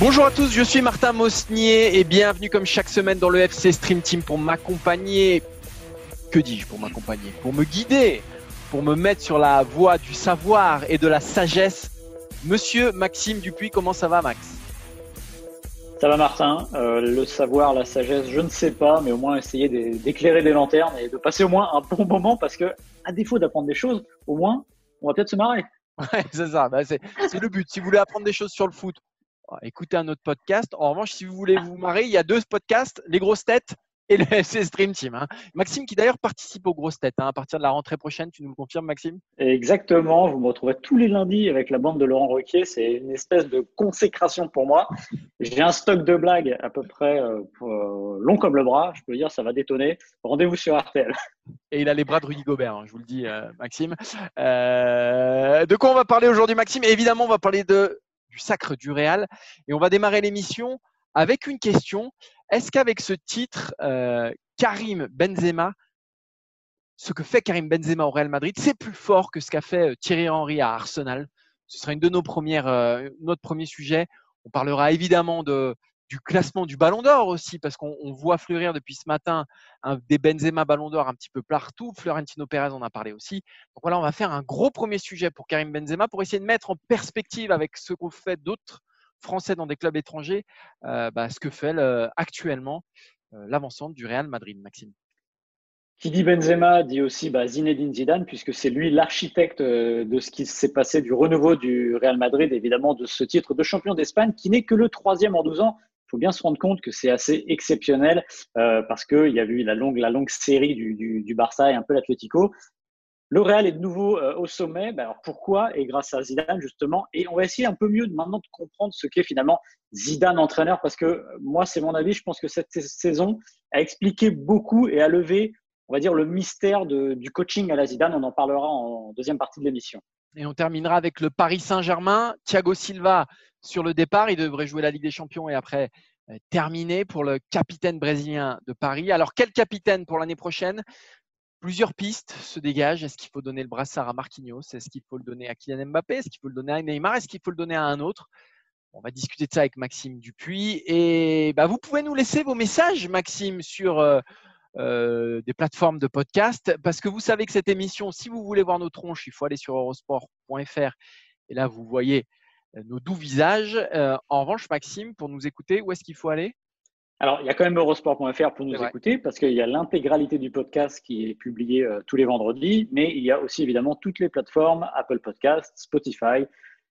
Bonjour à tous, je suis Martin Mosnier et bienvenue comme chaque semaine dans le FC Stream Team pour m'accompagner. Que dis-je pour m'accompagner? Pour me guider, pour me mettre sur la voie du savoir et de la sagesse. Monsieur Maxime Dupuis, comment ça va Max? Ça va Martin, Euh, le savoir, la sagesse, je ne sais pas, mais au moins essayer d'é- d'éclairer des lanternes et de passer au moins un bon moment parce que, à défaut d'apprendre des choses, au moins, on va peut-être se marrer. Ouais, c'est ça, bah, c'est le but. Si vous voulez apprendre des choses sur le foot, écoutez un autre podcast. En revanche, si vous voulez vous marrer, il y a deux podcasts, Les Grosses Têtes et le FC Stream Team. hein. Maxime qui d'ailleurs participe aux Grosses Têtes hein, à partir de la rentrée prochaine, tu nous le confirmes Maxime? Exactement, vous me retrouvez tous les lundis avec la bande de Laurent Roquier, c'est une espèce de consécration pour moi. J'ai un stock de blagues à peu près euh, euh, long comme le bras, je peux dire, ça va détonner. Rendez-vous sur RTL. Et il a les bras de Rudy Gobert, hein, je vous le dis, euh, Maxime. Euh, de quoi on va parler aujourd'hui, Maxime? Évidemment, on va parler de, du sacre du Real. Et on va démarrer l'émission avec une question. Est-ce qu'avec ce titre, euh, Karim Benzema, ce que fait Karim Benzema au Real Madrid, c'est plus fort que ce qu'a fait euh, Thierry Henry à Arsenal? Ce sera une de nos premières, euh, notre premier sujet. On parlera évidemment de, du classement du Ballon d'Or aussi, parce qu'on on voit fleurir depuis ce matin des Benzema Ballon d'Or un petit peu partout. Florentino Pérez en a parlé aussi. Donc voilà, on va faire un gros premier sujet pour Karim Benzema pour essayer de mettre en perspective avec ce qu'ont fait d'autres Français dans des clubs étrangers, euh, bah, ce que fait le- actuellement euh, l'avancante du Real Madrid, Maxime. Qui dit Benzema dit aussi bah, Zinedine Zidane, puisque c'est lui l'architecte euh, de ce qui s'est passé du renouveau du Real Madrid, évidemment de ce titre de champion d'Espagne, qui n'est que le troisième en 12 ans. Il faut bien se rendre compte que c'est assez exceptionnel, parce qu'il y a eu la longue, la longue série du, du, du Barça et un peu l'Atlético. Le Real est de nouveau euh, au sommet. Ben alors pourquoi? Et grâce à Zidane, justement. Et on va essayer un peu mieux maintenant de comprendre ce qu'est finalement Zidane entraîneur, parce que moi, c'est mon avis, je pense que cette saison a expliqué beaucoup et a levé on va dire, le mystère du coaching à la Zidane. On en parlera en deuxième partie de l'émission. Et on terminera avec le Paris Saint-Germain. Thiago Silva sur le départ. Il devrait jouer la Ligue des Champions et après euh, terminer pour le capitaine brésilien de Paris. Alors, quel capitaine pour l'année prochaine? Plusieurs pistes se dégagent. Est-ce qu'il faut donner le brassard à Marquinhos? Est-ce qu'il faut le donner à Kylian Mbappé? Est-ce qu'il faut le donner à Neymar? Est-ce qu'il faut le donner à un autre? On va discuter de ça avec Maxime Dupuis. Et bah, vous pouvez nous laisser vos messages, Maxime, sur euh, euh, des plateformes de podcast. Parce que vous savez que cette émission, si vous voulez voir nos tronches, il faut aller sur eurosport.fr. Et là, vous voyez euh, nos doux visages. En revanche, Maxime, pour nous écouter, où est-ce qu'il faut aller? Alors, il y a quand même eurosport.fr pour nous écouter, parce qu'il y a l'intégralité du podcast qui est publié euh, tous les vendredis, mais il y a aussi évidemment toutes les plateformes, Apple Podcast, Spotify,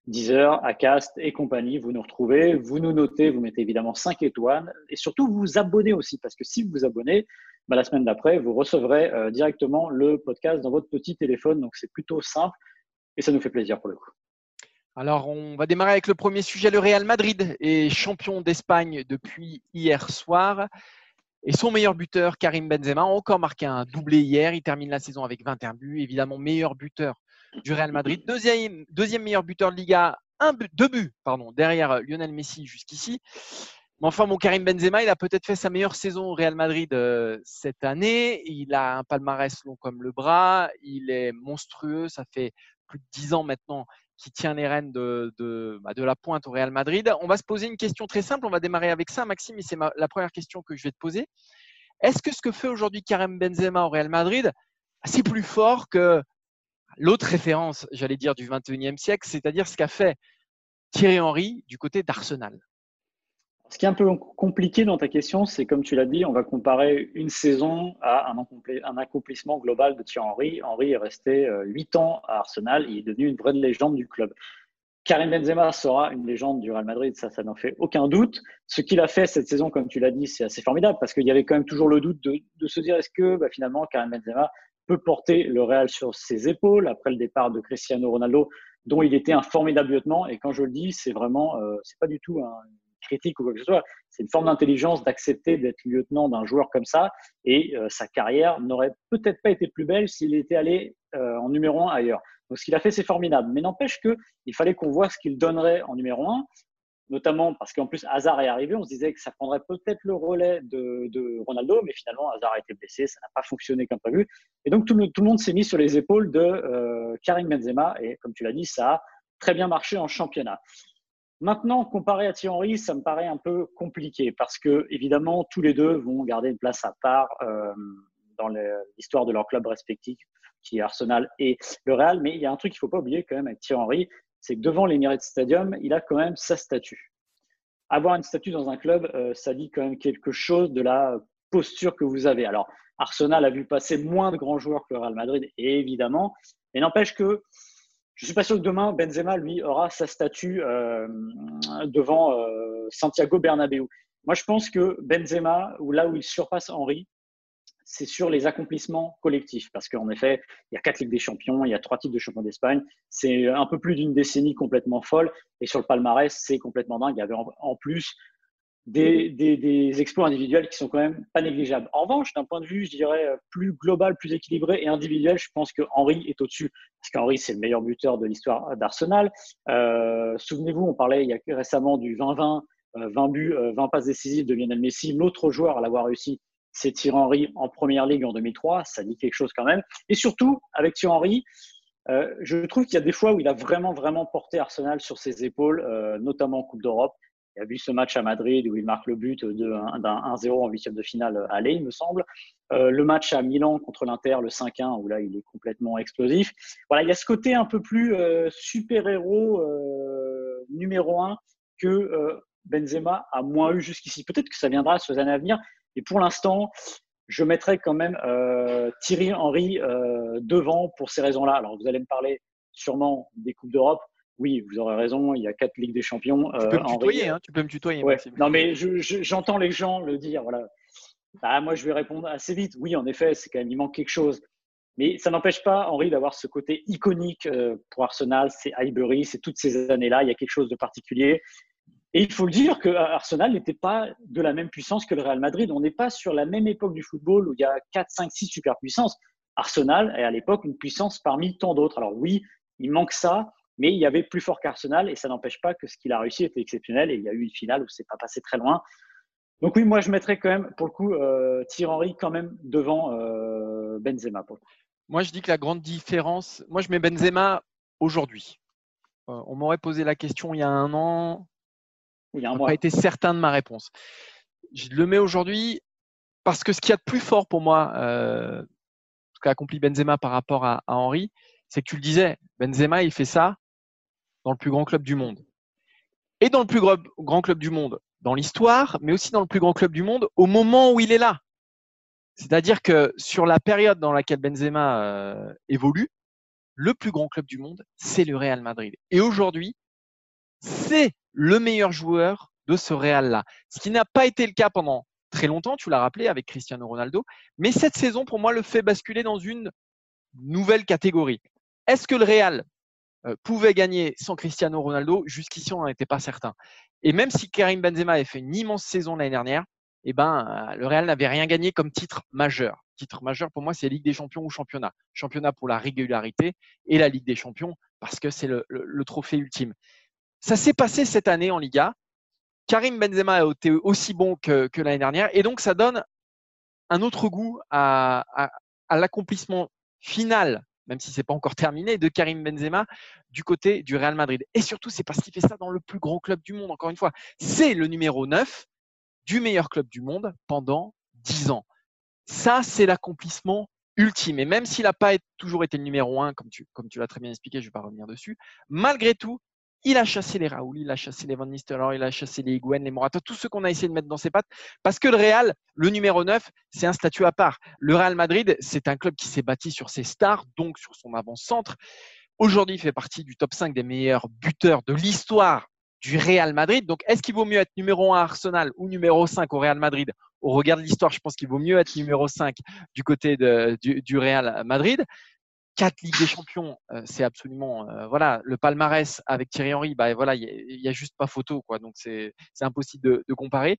Deezer, Acast et compagnie. Vous nous retrouvez, vous nous notez, vous mettez évidemment 5 étoiles, et surtout vous vous abonnez aussi, parce que si vous vous abonnez, bah, la semaine d'après, vous recevrez euh, directement le podcast dans votre petit téléphone, donc c'est plutôt simple, et ça nous fait plaisir pour le coup. Alors, on va démarrer avec le premier sujet. Le Real Madrid est champion d'Espagne depuis hier soir. Et son meilleur buteur, Karim Benzema, a encore marqué un doublé hier. Il termine la saison avec 21 buts. Évidemment, meilleur buteur du Real Madrid. Deuxième, meilleur buteur de Liga, un deux buts derrière Lionel Messi jusqu'ici. Mais enfin, mon Karim Benzema, il a peut-être fait sa meilleure saison au Real Madrid euh, cette année. Il a un palmarès long comme le bras. Il est monstrueux. Ça fait plus de dix ans maintenant qui tient les rênes bah, de, la pointe au Real Madrid. On va se poser une question très simple. On va démarrer avec ça, Maxime, c'est la première question que je vais te poser. Est-ce que ce que fait aujourd'hui Karim Benzema au Real Madrid, c'est plus fort que l'autre référence, j'allais dire, du 21e siècle, c'est-à-dire ce qu'a fait Thierry Henry du côté d'Arsenal? Ce qui est un peu compliqué dans ta question, c'est comme tu l'as dit, on va comparer une saison à un, accomplissement global de Thierry Henry. Henry est resté huit ans à Arsenal, il est devenu une vraie légende du club. Karim Benzema sera une légende du Real Madrid, ça, ça n'en fait aucun doute. Ce qu'il a fait cette saison, comme tu l'as dit, c'est assez formidable parce qu'il y avait quand même toujours le doute de, de se dire est-ce que bah, finalement Karim Benzema peut porter le Real sur ses épaules après le départ de Cristiano Ronaldo, dont il était un formidable lieutenant. Et quand je le dis, c'est vraiment, euh, c'est pas du tout un, critique ou quoi que ce soit. C'est une forme d'intelligence d'accepter d'être lieutenant d'un joueur comme ça. Et euh, sa carrière n'aurait peut-être pas été plus belle s'il était allé euh, en numéro un ailleurs. Donc ce qu'il a fait, c'est formidable. Mais n'empêche qu'il fallait qu'on voit ce qu'il donnerait en numéro un notamment parce qu'en plus Hazard est arrivé, on se disait que ça prendrait peut-être le relais de, Ronaldo, mais finalement Hazard a été blessé, ça n'a pas fonctionné comme prévu. Et donc tout le, tout le monde s'est mis sur les épaules de euh, Karim Benzema, et comme tu l'as dit, ça a très bien marché en championnat. Maintenant, comparé à Thierry Henry, ça me paraît un peu compliqué parce que évidemment tous les deux vont garder une place à part euh, dans l'histoire de leur club respectif, qui est Arsenal et le Real. Mais il y a un truc qu'il ne faut pas oublier quand même avec Thierry Henry, c'est que devant l'Emirates Stadium, il a quand même sa statue. Avoir une statue dans un club, euh, ça dit quand même quelque chose de la posture que vous avez. Alors, Arsenal a vu passer moins de grands joueurs que le Real Madrid, évidemment, mais n'empêche que je suis pas sûr que demain Benzema lui aura sa statue euh, devant euh, Santiago Bernabéu. Moi, je pense que Benzema, ou là où il surpasse Henry, c'est sur les accomplissements collectifs. Parce qu'en effet, il y a quatre Ligues des Champions, il y a trois titres de champion d'Espagne. C'est un peu plus d'une décennie complètement folle. Et sur le palmarès, c'est complètement dingue. Il y avait en plus des, exploits individuels qui sont quand même pas négligeables. En revanche, d'un point de vue, je dirais, plus global, plus équilibré et individuel, je pense que Henry est au-dessus. Parce qu'Henry, c'est le meilleur buteur de l'histoire d'Arsenal. Euh, souvenez-vous, on parlait il y a récemment du 20-20, 20 euh, buts, 20 euh, passes décisives de Lionel Messi. L'autre joueur à l'avoir réussi, c'est Thierry Henry en première ligue en 2003. Ça dit quelque chose quand même. Et surtout, avec Thierry Henry, je trouve qu'il y a des fois où il a vraiment, vraiment porté Arsenal sur ses épaules, notamment en Coupe d'Europe. Il a vu ce match à Madrid où il marque le but d'un 1-0 en huitième de finale aller, il me semble. Euh, le match à Milan contre l'Inter, le 5-1, où là, il est complètement explosif. Voilà, il y a ce côté un peu plus super-héros numéro un que Benzema a moins eu jusqu'ici. Peut-être que ça viendra les années à venir, et pour l'instant, je mettrai quand même euh, Thierry Henry euh, devant pour ces raisons-là. Alors, vous allez me parler sûrement des Coupes d'Europe. Oui, vous aurez raison, il y a quatre Ligues des Champions. Tu peux me euh, tutoyer, hein, tu peux me tutoyer. Non, mais j'entends les gens le dire. Voilà. Bah, moi, je vais répondre assez vite. Oui, en effet, c'est quand même, il manque quelque chose. Mais ça n'empêche pas Henry d'avoir ce côté iconique pour Arsenal. C'est Highbury, c'est toutes ces années-là. Il y a quelque chose de particulier. Et il faut le dire que Arsenal n'était pas de la même puissance que le Real Madrid. On n'est pas sur la même époque du football où il y a 4, 5, 6 superpuissances. Arsenal est à l'époque une puissance parmi tant d'autres. Alors oui, il manque ça, mais il y avait plus fort qu'Arsenal et ça n'empêche pas que ce qu'il a réussi était exceptionnel et il y a eu une finale où c'est pas passé très loin. Donc oui, moi je mettrais quand même pour le coup euh, Thierry Henry quand même devant euh, Benzema. Moi je dis que la grande différence, moi je mets Benzema aujourd'hui. Euh, on m'aurait posé la question il y a un an, il y a pas été certain de ma réponse. Je le mets aujourd'hui parce que ce qu'il y a de plus fort pour moi, ce qu'a accompli Benzema par rapport à, Henri, c'est que tu le disais, Benzema, il fait ça dans le plus grand club du monde. Et dans le plus grand club du monde, dans l'histoire, mais aussi dans le plus grand club du monde, au moment où il est là. C'est-à-dire que sur la période dans laquelle Benzema euh, évolue, le plus grand club du monde, c'est le Real Madrid. Et aujourd'hui, c'est le meilleur joueur de ce Real-là. Ce qui n'a pas été le cas pendant très longtemps, tu l'as rappelé avec Cristiano Ronaldo, mais cette saison, pour moi, le fait basculer dans une nouvelle catégorie. Est-ce que le Real pouvait gagner sans Cristiano Ronaldo Jusqu'ici, on n'en était pas certain. Et même si Karim Benzema avait fait une immense saison l'année dernière, eh ben, euh, le Real n'avait rien gagné comme titre majeur. Titre majeur, pour moi, c'est Ligue des Champions ou Championnat. Championnat pour la régularité et la Ligue des Champions parce que c'est le trophée ultime. Ça s'est passé cette année en Liga. Karim Benzema a été aussi bon que, l'année dernière. Et donc, ça donne un autre goût à, l'accomplissement final, même si ce n'est pas encore terminé, de Karim Benzema du côté du Real Madrid. Et surtout, c'est parce qu'il fait ça dans le plus grand club du monde, encore une fois. C'est le numéro 9 du meilleur club du monde pendant 10 ans. Ça, c'est l'accomplissement ultime. Et même s'il n'a pas toujours été le numéro 1, comme tu, l'as très bien expliqué, je ne vais pas revenir dessus, malgré tout, il a chassé les Raoul, il a chassé les Van Nistelrooy, il a chassé les Higuain, les Morata, tous ceux qu'on a essayé de mettre dans ses pattes. Parce que le Real, le numéro 9, c'est un statut à part. Le Real Madrid, c'est un club qui s'est bâti sur ses stars, donc sur son avant-centre. Aujourd'hui, il fait partie du top 5 des meilleurs buteurs de l'histoire du Real Madrid. Donc, est-ce qu'il vaut mieux être numéro 1 à Arsenal ou numéro 5 au Real Madrid? Au regard de l'histoire, je pense qu'il vaut mieux être numéro 5 du côté du, Real Madrid. Quatre Ligues des Champions, c'est absolument voilà le palmarès avec Thierry Henry. Bah voilà, il y, a juste pas photo quoi, donc c'est impossible de, comparer.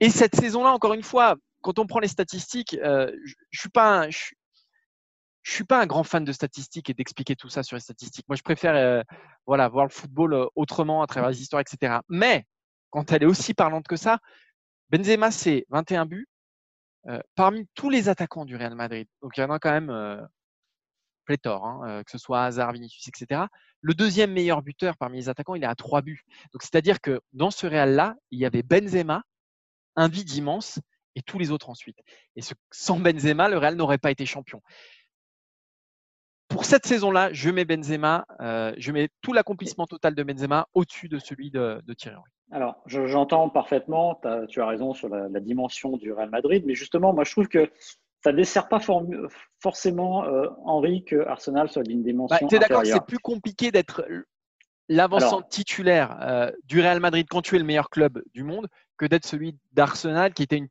Et cette saison-là, encore une fois, quand on prend les statistiques, je, je suis pas un, je, suis pas un grand fan de statistiques et d'expliquer tout ça sur les statistiques. Moi, je préfère voilà, voir le football autrement à travers les histoires, etc. Mais quand elle est aussi parlante que ça, Benzema, c'est 21 buts parmi tous les attaquants du Real Madrid. Donc, il y en a quand même pléthore, hein, que ce soit Hazard, Vinicius, etc. Le deuxième meilleur buteur parmi les attaquants, il est à 3 buts. C'est-à-dire que dans ce Real-là, il y avait Benzema, un vide immense, et tous les autres ensuite. Et sans Benzema, le Real n'aurait pas été champion pour cette saison-là, je mets Benzema, je mets tout l'accomplissement total de Benzema au-dessus de celui de, Thierry Henry. Alors, j'entends parfaitement, tu as raison sur la, dimension du Real Madrid, mais justement, moi, je trouve que ça ne dessert pas forcément euh, Henry que Arsenal soit d'une dimension. Bah, tu es d'accord c'est plus compliqué d'être l'avançant titulaire euh, du Real Madrid quand tu es le meilleur club du monde que d'être celui d'Arsenal qui était une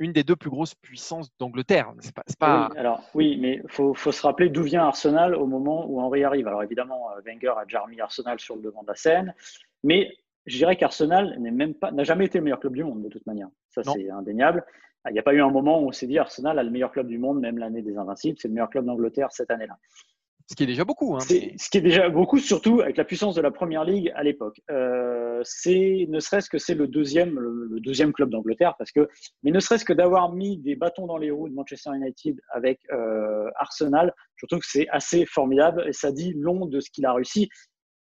une des deux plus grosses puissances d'Angleterre. pas, Oui, alors oui, mais il faut, se rappeler d'où vient Arsenal au moment où Henry arrive. Alors évidemment, euh, Wenger a déjà remis Arsenal sur le devant de la scène, mais je dirais qu'Arsenal n'a jamais été le meilleur club du monde de toute manière. Ça, c'est indéniable. Il n'y a pas eu un moment où on s'est dit Arsenal a le meilleur club du monde, même l'année des Invincibles, c'est le meilleur club d'Angleterre cette année-là. Ce qui est déjà beaucoup. Hein, Ce qui est déjà beaucoup, surtout avec la puissance de la Première Ligue à l'époque. Euh, c'est ne serait-ce que c'est le deuxième, le, deuxième club d'Angleterre, parce que, mais ne serait-ce que d'avoir mis des bâtons dans les roues de Manchester United avec euh, Arsenal, je trouve que c'est assez formidable et ça dit long de ce qu'il a réussi.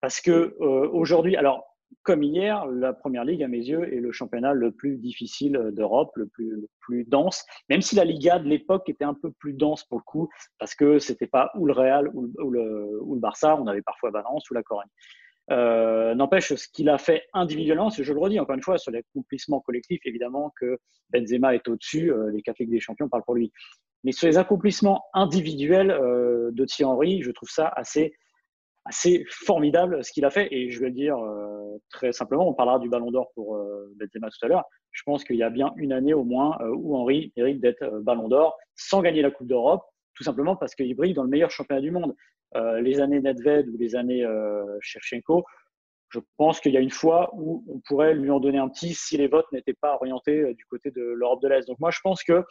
Parce que euh, aujourd'hui, alors comme hier, la Première Ligue, à mes yeux, est le championnat le plus difficile d'Europe, le plus, dense, même si la Liga de l'époque était un peu plus dense pour le coup, parce que c'était pas ou le Real ou le, ou le, Barça, on avait parfois Valence ou la Corogne. Euh, N'empêche, ce qu'il a fait individuellement, je le redis encore une fois, sur l'accomplissement collectif, évidemment que Benzema est au-dessus, euh, les quatre Ligues des Champions parlent pour lui. Mais sur les accomplissements individuels euh, de Thierry Henry, je trouve ça assez assez formidable ce qu'il a fait. Et je vais le dire euh, très simplement, on parlera du Ballon d'Or pour euh, Benzema tout à l'heure. Je pense qu'il y a bien une année au moins euh, où Henri mérite d'être Ballon d'Or sans gagner la Coupe d'Europe, tout simplement parce qu'il brille dans le meilleur championnat du monde. les années Nedved ou les années Shevchenko, je pense qu'il y a une fois où on pourrait lui en donner un petit si les votes n'étaient pas orientés du côté de l'Europe de l'Est. Donc moi, je pense que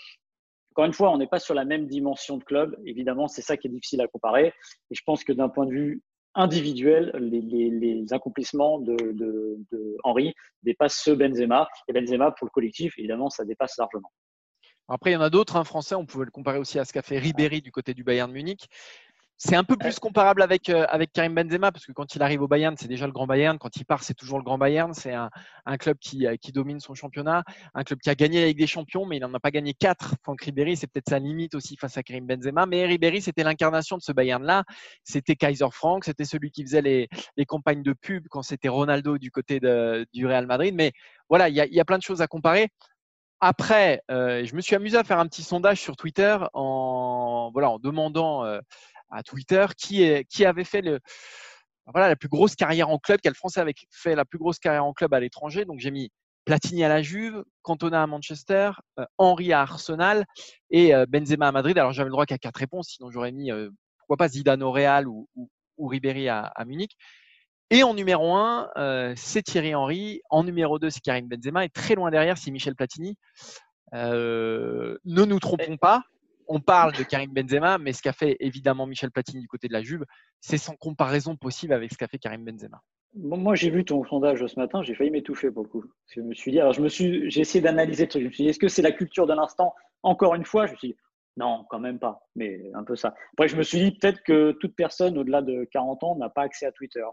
encore une fois, on n'est pas sur la même dimension de club. Évidemment, c'est ça qui est difficile à comparer. Et je pense que d'un point de vue individuels, les, accomplissements de, de, Henry dépassent ceux Benzema. Et Benzema, pour le collectif, évidemment, ça dépasse largement. Après, il y en a d'autres, hein, français, on pouvait le comparer aussi à ce qu'a fait Ribéry du côté du Bayern Munich. C'est un peu plus comparable avec, euh, avec Karim Benzema, parce que quand il arrive au Bayern, c'est déjà le grand Bayern. Quand il part, c'est toujours le grand Bayern. C'est un, un, club qui, euh, qui, domine son championnat, un club qui a gagné la Ligue des Champions, mais il n'en a pas gagné quatre. Franck Ribéry, c'est peut-être sa limite aussi face à Karim Benzema. Mais Ribéry, c'était l'incarnation de ce Bayern-là. C'était Kaiser Frank, c'était celui qui faisait les, les campagnes de pub quand c'était Ronaldo du côté de, du Real Madrid. Mais voilà, il y a, y a plein de choses à comparer. Après, euh, je me suis amusé à faire un petit sondage sur Twitter en, voilà, en demandant euh, à Twitter qui, est, qui avait fait le, voilà, la plus grosse carrière en club, quel Français avait fait la plus grosse carrière en club à l'étranger. Donc j'ai mis Platini à la Juve, Cantona à Manchester, euh, Henry à Arsenal et euh, Benzema à Madrid. Alors j'avais le droit qu'à quatre réponses, sinon j'aurais mis euh, pourquoi pas Zidane au Real ou, ou, Ribéry à, à, Munich. Et en numéro un, c'est Thierry Henry. En numéro deux, c'est Karim Benzema. Et très loin derrière, c'est Michel Platini. ne nous trompons pas, on parle de Karim Benzema, mais ce qu'a fait évidemment Michel Platini du côté de la Juve, c'est sans comparaison possible avec ce qu'a fait Karim Benzema. moi, j'ai vu ton sondage ce matin, j'ai failli m'étouffer beaucoup. Je me suis dit, alors je me suis, j'ai essayé d'analyser le truc. Je me suis dit, est-ce que c'est la culture de l'instant Encore une fois, je me suis dit, non, quand même pas, mais un peu ça. Après, je me suis dit peut-être que toute personne au-delà de 40 ans n'a pas accès à Twitter.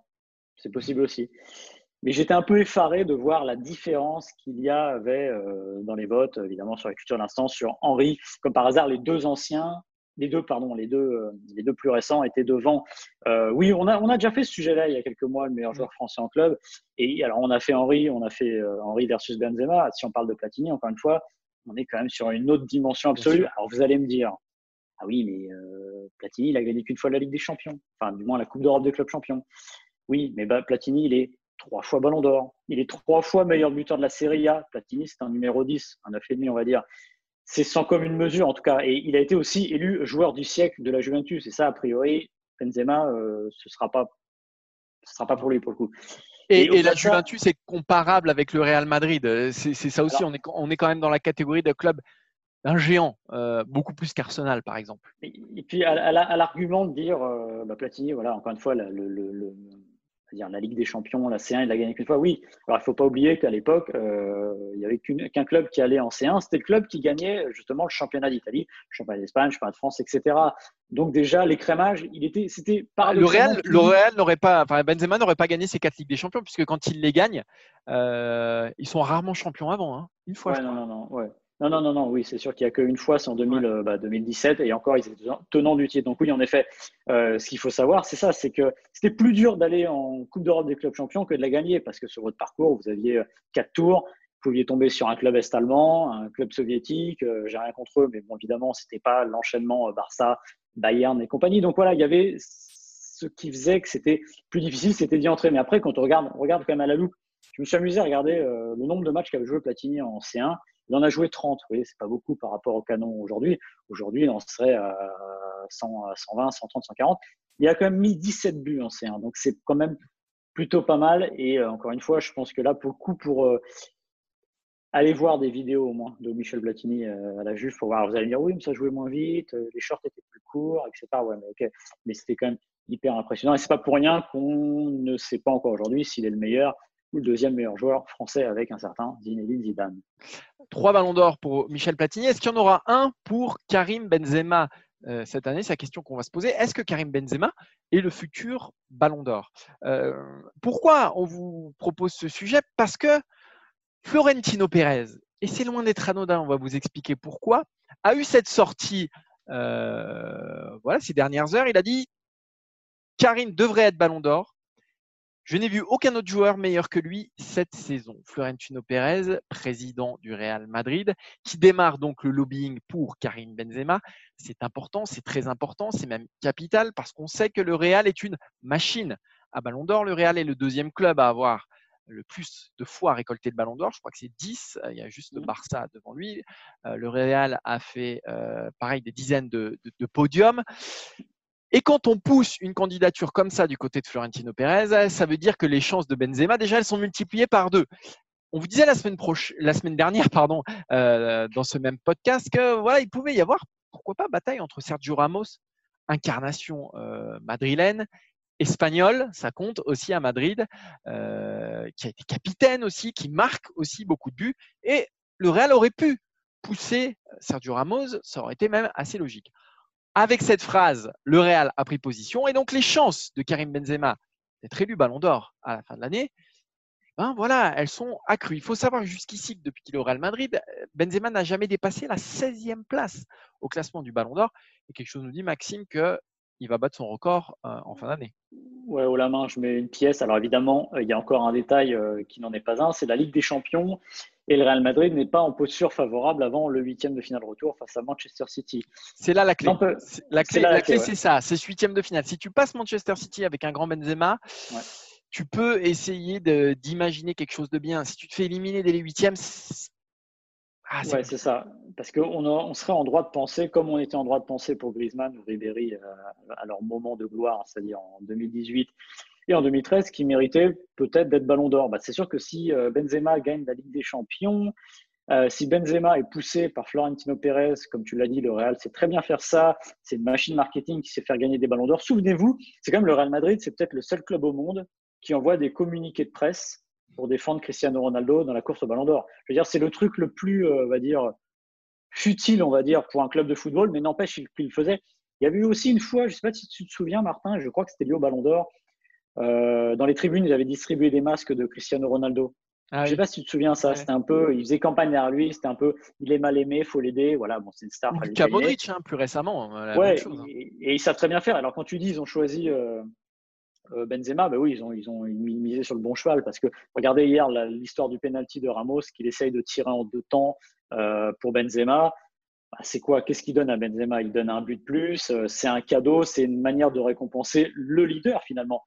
C'est possible aussi. Mais j'étais un peu effaré de voir la différence qu'il y avait euh, dans les votes, évidemment sur la culture d'instant, sur Henri. Comme par hasard, les deux anciens, les deux, pardon, les deux, euh, les deux plus récents étaient devant. Euh, oui, on a, on a déjà fait ce sujet-là il y a quelques mois, le meilleur joueur français en club. Et alors, on a fait Henri, on a fait Henri versus Benzema. Si on parle de Platini, encore une fois, on est quand même sur une autre dimension absolue. Alors, vous allez me dire, ah oui, mais Platini, il a gagné qu'une fois la Ligue des Champions. Enfin, du moins la Coupe d'Europe des clubs champions. Oui, mais bah, Platini, il est trois fois Ballon d'Or. Il est trois fois meilleur buteur de la Serie A. Platini, c'est un numéro 10, un 9,5, on va dire. C'est sans commune mesure, en tout cas. Et il a été aussi élu joueur du siècle de la Juventus. Et ça, a priori, Benzema, euh, ce ne sera, pas, sera pas pour lui, pour le coup. Et, la Juventus est comparable avec le Real Madrid. C'est ça aussi, on, est, on est quand même dans la catégorie de club d'un géant, euh, beaucoup plus qu'Arsenal, par exemple. Et, puis, à, l'argument de dire, euh, bah, Platini, voilà, encore une fois, le, le, dire la Ligue des Champions, la C1, il l'a gagné qu'une fois. Oui, alors il ne faut pas oublier qu'à l'époque, euh, il n'y avait qu'un club qui allait en C1. C'était le club qui gagnait justement le championnat d'Italie, le championnat d'Espagne, le championnat de France, etc. Donc déjà, l'écrémage, il était, c'était par le Real, le Real n'aurait pas, enfin Benzema n'aurait pas gagné ces quatre Ligues des Champions puisque quand il les gagne, euh, ils sont rarement champions avant, hein. une fois. non, non, non, ouais. Non, non, non, non, oui, c'est sûr qu'il n'y a qu'une fois, c'est en 2000, 2017, bah, et encore, ils étaient tenants du titre. Donc oui, en effet, euh, ce qu'il faut savoir, c'est ça, c'est que c'était plus dur d'aller en Coupe d'Europe des clubs champions que de la gagner, parce que sur votre parcours, vous aviez euh, quatre tours, vous pouviez tomber sur un club est-allemand, un club soviétique, euh, j'ai rien contre eux, mais bon, évidemment, c'était pas l'enchaînement Barça, Bayern et compagnie. Donc voilà, il y avait ce qui faisait que c'était plus difficile, c'était d'y entrer. Mais après, quand on regarde, on regarde quand même à la loupe, je me suis amusé à regarder le nombre de matchs qu'avait joué Platini en C1. Il en a joué 30, vous voyez, c'est pas beaucoup par rapport au canon aujourd'hui. Aujourd'hui, on serait à 100, 120, 130, 140. Il a quand même mis 17 buts en C1, donc c'est quand même plutôt pas mal. Et euh, encore une fois, je pense que là, pour le coup, pour euh, aller voir des vidéos au moins de Michel Platini euh, à la Juve pour voir, vous allez me dire oui, mais ça jouait moins vite, les shorts étaient plus courts, etc. Ouais, mais ok, mais c'était quand même hyper impressionnant. Et c'est pas pour rien qu'on ne sait pas encore aujourd'hui s'il est le meilleur le deuxième meilleur joueur français avec un certain Zinedine Zidane. Trois ballons d'or pour Michel Platini. Est-ce qu'il y en aura un pour Karim Benzema euh, cette année? C'est la question qu'on va se poser. Est-ce que Karim Benzema est le futur ballon d'or? Euh, Pourquoi on vous propose ce sujet? Parce que Florentino Pérez, et c'est loin d'être anodin, on va vous expliquer pourquoi, a eu cette sortie euh, voilà, ces dernières heures. Il a dit Karim devrait être ballon d'or. Je n'ai vu aucun autre joueur meilleur que lui cette saison. Florentino Pérez, président du Real Madrid, qui démarre donc le lobbying pour Karim Benzema. C'est important, c'est très important, c'est même capital parce qu'on sait que le Real est une machine à Ballon d'Or. Le Real est le deuxième club à avoir le plus de fois récolté le ballon d'or. Je crois que c'est 10. Il y a juste le mmh. Barça devant lui. Euh, le Real a fait euh, pareil des dizaines de, de podiums. Et quand on pousse une candidature comme ça du côté de Florentino Pérez, ça veut dire que les chances de Benzema, déjà, elles sont multipliées par deux. On vous disait la semaine, la semaine dernière, pardon, euh, dans ce même podcast, que voilà, il pouvait y avoir, pourquoi pas, bataille entre Sergio Ramos, incarnation euh, madrilène, espagnol, ça compte aussi à Madrid, euh, qui a été capitaine aussi, qui marque aussi beaucoup de buts. Et le Real aurait pu pousser Sergio Ramos, ça aurait été même assez logique. Avec cette phrase, le Real a pris position et donc les chances de Karim Benzema d'être élu Ballon d'Or à la fin de l'année, ben voilà, elles sont accrues. Il faut savoir jusqu'ici que depuis qu'il est au Real Madrid, Benzema n'a jamais dépassé la 16e place au classement du Ballon d'Or. Et quelque chose nous dit, Maxime, qu'il va battre son record euh, en fin d'année. Ouais, au la main, je mets une pièce. Alors évidemment, il y a encore un détail euh, qui n'en est pas un, c'est la Ligue des Champions. Et le Real Madrid n'est pas en posture favorable avant le huitième de finale retour face à Manchester City. C'est là la clé. la clé, c'est ça, c'est ce huitième de finale. Si tu passes Manchester City avec un grand Benzema, tu peux essayer d'imaginer quelque chose de bien. Si tu te fais éliminer dès les huitièmes, ah, c'est ça. Parce qu'on on serait en droit de penser, comme on était en droit de penser pour Griezmann ou Ribéry euh, à leur moment de gloire, c'est-à-dire en 2018 et en 2013 qui méritait peut-être d'être ballon d'or. Bah, c'est sûr que si euh, Benzema gagne la Ligue des Champions, euh, si Benzema est poussé par Florentino Pérez, comme tu l'as dit, le Real sait très bien faire ça. C'est une machine marketing qui sait faire gagner des ballons d'or. Souvenez-vous, c'est quand même le Real Madrid, c'est peut-être le seul club au monde qui envoie des communiqués de presse pour défendre Cristiano Ronaldo dans la course au ballon d'or. Je veux dire, c'est le truc le plus, euh, on va dire, futile, on va dire, pour un club de football, mais n'empêche qu'il le faisait. Il y avait eu aussi une fois, je ne sais pas si tu te souviens, Martin, je crois que c'était lié au ballon d'or, euh, dans les tribunes, ils avaient distribué des masques de Cristiano Ronaldo. Ah je ne sais pas si tu te souviens ça. C'était un peu, il faisait campagne derrière lui. C'était un peu, il est mal aimé, faut l'aider. Voilà, bon, c'est une star. Luka Modric, hein, plus récemment. Hein, ouais, hein. et, ils savent très bien faire. Alors quand tu dis, ils ont choisi euh, Benzema, ben oui, ils ont, ils ont misé sur le bon cheval parce que regardez hier l'histoire du penalty de Ramos qu'il essaye de tirer en deux temps pour Benzema. Bah, c'est quoi? Qu'est-ce qu'il donne à Benzema? Il donne un but de plus. c'est un cadeau. C'est une manière de récompenser le leader finalement.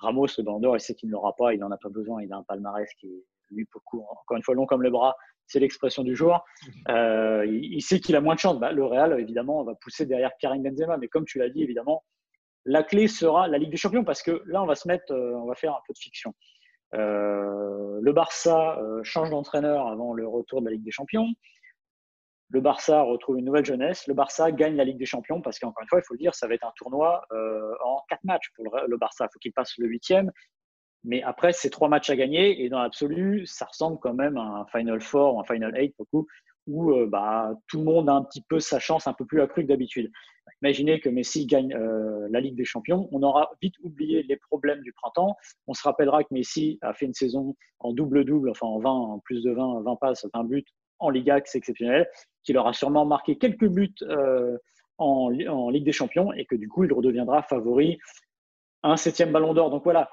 Ramos, le Ballon d'Or, il sait qu'il ne l'aura pas, il n'en a pas besoin, il a un palmarès qui est, lui, beaucoup, encore une fois, long comme le bras, c'est l'expression du jour. Euh, il, sait qu'il a moins de chance. Bah, le Real, évidemment, va pousser derrière Karim Benzema, mais comme tu l'as dit, évidemment, la clé sera la Ligue des Champions, parce que là, on va se mettre, euh, on va faire un peu de fiction. Euh, le Barça change d'entraîneur avant le retour de la Ligue des Champions. Le Barça retrouve une nouvelle jeunesse. Le Barça gagne la Ligue des Champions parce qu'encore une fois, il faut le dire, ça va être un tournoi en quatre matchs pour le, Barça. Il faut qu'il passe le huitième. Mais après, c'est trois matchs à gagner et dans l'absolu, ça ressemble quand même à un Final Four ou un Final Eight beaucoup, où euh, bah, tout le monde a un petit peu sa chance un peu plus accrue que d'habitude. Imaginez que Messi gagne euh, la Ligue des Champions, on aura vite oublié les problèmes du printemps. On se rappellera que Messi a fait une saison en double-double, enfin en 20, en plus de 20, 20 passes, 20 buts en Liga, c'est exceptionnel, qu'il aura sûrement marqué quelques buts euh, en, en Ligue des Champions et que du coup, il redeviendra favori un septième ballon d'or. Donc voilà,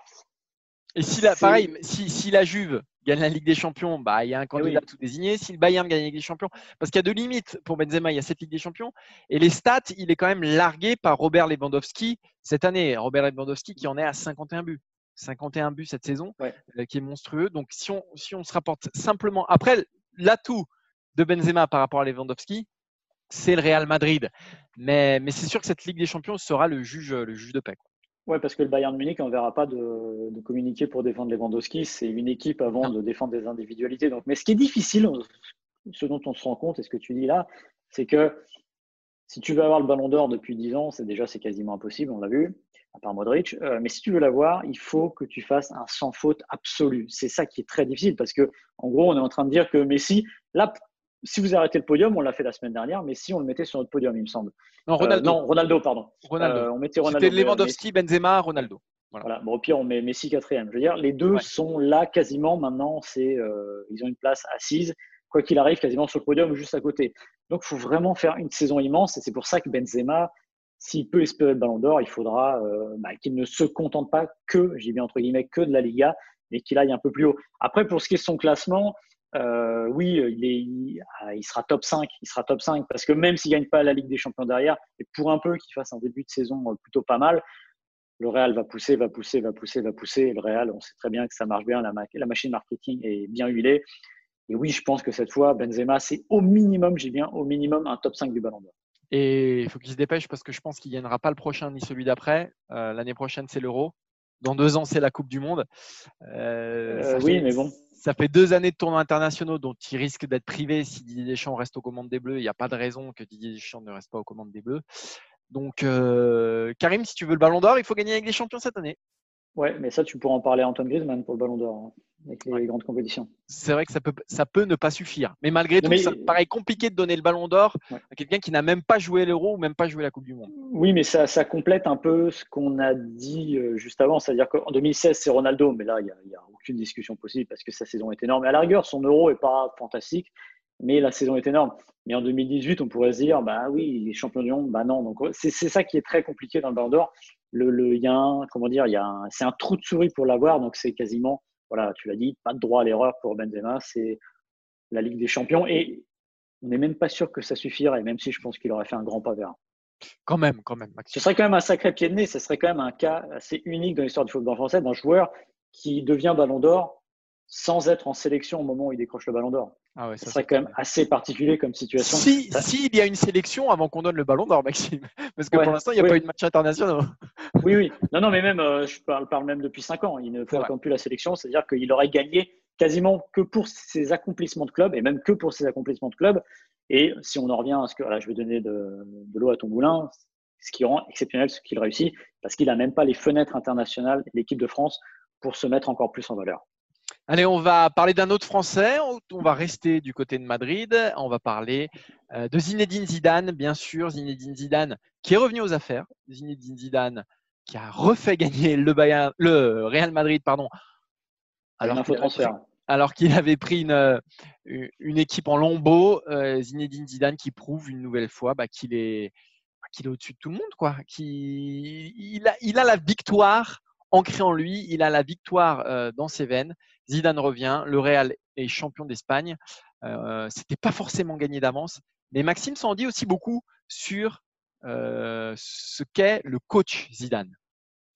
et si la, pareil, si, si, la Juve gagne la Ligue des Champions, bah, il y a un eh candidat tout désigné. Si le Bayern gagne la Ligue des Champions, parce qu'il y a deux limites pour Benzema, il y a cette Ligue des Champions. Et les stats, il est quand même largué par Robert Lewandowski cette année. Robert Lewandowski qui en est à 51 buts. 51 buts cette saison, euh, qui est monstrueux. Donc si on, si on se rapporte simplement. Après, l'atout de Benzema par rapport à Lewandowski, c'est le Real Madrid. Mais, mais c'est sûr que cette Ligue des Champions sera le juge, le juge de paix. Oui, parce que le Bayern Munich, on ne verra pas de, communiquer pour défendre Lewandowski. C'est une équipe avant de défendre des individualités. Donc, mais ce qui est difficile, ce dont on se rend compte et ce que tu dis là, c'est que si tu veux avoir le ballon d'or depuis 10 ans, c'est déjà c'est quasiment impossible, on l'a vu, à part Modric. Euh, mais si tu veux l'avoir, il faut que tu fasses un sans faute absolu. C'est ça qui est très difficile parce que, en gros, on est en train de dire que Messi, là, si vous arrêtez le podium, on l'a fait la semaine dernière, mais si on le mettait sur notre podium, il me semble. Non, euh, Ronaldo. non, Ronaldo, pardon. Ronaldo. Euh, on mettait Ronaldo. C'était Lewandowski, Benzema, Ronaldo. Voilà. Bon, au pire, on met Messi quatrième. Je veux dire, les deux sont là quasiment maintenant. C'est, euh, ils ont une place assise, quoi qu'il arrive, quasiment sur le podium ou juste à côté. Donc, il faut vraiment faire une saison immense. Et c'est pour ça que Benzema, s'il peut espérer le Ballon d'Or, il faudra bah, qu'il ne se contente pas que, j'ai bien entre guillemets, que de la Liga, mais qu'il aille un peu plus haut. Après, pour ce qui est de son classement, euh, oui, il, est, ah, il, sera top 5. Il sera top 5 parce que même s'il ne gagne pas la Ligue des Champions derrière, et pour un peu qu'il fasse un début de saison euh, plutôt pas mal, le Real va pousser, va pousser, va pousser, va pousser. Et le Real, on sait très bien que ça marche bien. La, la machine marketing est bien huilée. Et oui, je pense que cette fois, Benzema, c'est au minimum, j'ai bien au minimum un top 5 du Ballon d'Or. Et il faut qu'il se dépêche parce que je pense qu'il ne gagnera pas le prochain ni celui d'après. Euh, l'année prochaine, c'est l'Euro. Dans deux ans, c'est la Coupe du Monde. oui, mais bon ça fait deux années de tournois internationaux dont il risque d'être privé si Didier Deschamps reste aux commandes des Bleus. Il n'y a pas de raison que Didier Deschamps ne reste pas aux commandes des Bleus. Donc, euh, Karim, si tu veux le ballon d'or, il faut gagner avec des champions cette année. Ouais, mais ça, tu pourras en parler à Antoine Griezmann pour le ballon d'or, hein, avec les grandes compétitions. C'est vrai que ça peut, ça peut ne pas suffire. Mais malgré tout, ça paraît compliqué de donner le ballon d'or à quelqu'un qui n'a même pas joué l'Euro ou même pas joué la Coupe du Monde. Oui, mais ça, ça complète un peu ce qu'on a dit euh, juste avant. C'est-à-dire qu'en 2016, c'est Ronaldo, mais là, il n'y a, a, aucune discussion possible parce que sa saison est énorme. Et à la rigueur, son Euro n'est pas fantastique, mais la saison est énorme. Mais en 2018, on pourrait se dire, bah oui, les champions du monde, bah non. Donc c'est ça qui est très compliqué dans le Ballon d'Or le, le y a un, comment dire, il y a c'est un trou de souris pour l'avoir, donc c'est quasiment, voilà, tu l'as dit, pas de droit à l'erreur pour Benzema, c'est la Ligue des Champions et on n'est même pas sûr que ça suffirait, même si je pense qu'il aurait fait un grand pas vers. Quand même, quand même. Ce serait quand même un sacré pied de nez, ce serait quand même un cas assez unique dans l'histoire du football français d'un joueur qui devient Ballon d'Or sans être en sélection au moment où il décroche le Ballon d'Or. Ah ça, serait quand même assez particulier comme situation. Si, il y a une sélection avant qu'on donne le ballon d'or, Maxime. Parce que pour l'instant, il n'y a pas eu de match international. Oui, oui. Non, non, mais même, euh, je parle, parle, même depuis 5 ans. Il ne faut plus la sélection. C'est-à-dire qu'il aurait gagné quasiment que pour ses accomplissements de club et même que pour ses accomplissements de club. Et si on en revient à ce que, là, je vais donner de, de l'eau à ton moulin, ce qui rend exceptionnel ce qu'il réussit, parce qu'il n'a même pas les fenêtres internationales, l'équipe de France, pour se mettre encore plus en valeur. Allez, on va parler d'un autre Français. On va rester du côté de Madrid. On va parler euh, de Zinedine Zidane, bien sûr. Zinedine Zidane qui est revenu aux affaires. Zinedine Zidane qui a refait gagner le, le Real Madrid, pardon. Alors qu'il avait, alors qu'il avait pris une, euh, une équipe en lombeau, euh, Zinedine Zidane qui prouve une nouvelle fois bah, qu'il est, bah, qu'il est au-dessus de tout le monde, quoi. il, a, il a la victoire ancrée en lui, il a la victoire dans ses veines. Zidane revient, le Real est champion d'Espagne. Euh, C'était pas forcément gagné d'avance, mais Maxime s'en dit aussi beaucoup sur euh, ce qu'est le coach Zidane.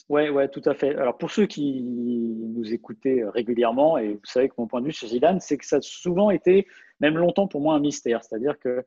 Ouais, ouais, tout à fait. Alors pour ceux qui nous écoutaient régulièrement, et vous savez que mon point de vue sur Zidane, c'est que ça a souvent été, même longtemps pour moi, un mystère. C'est-à-dire que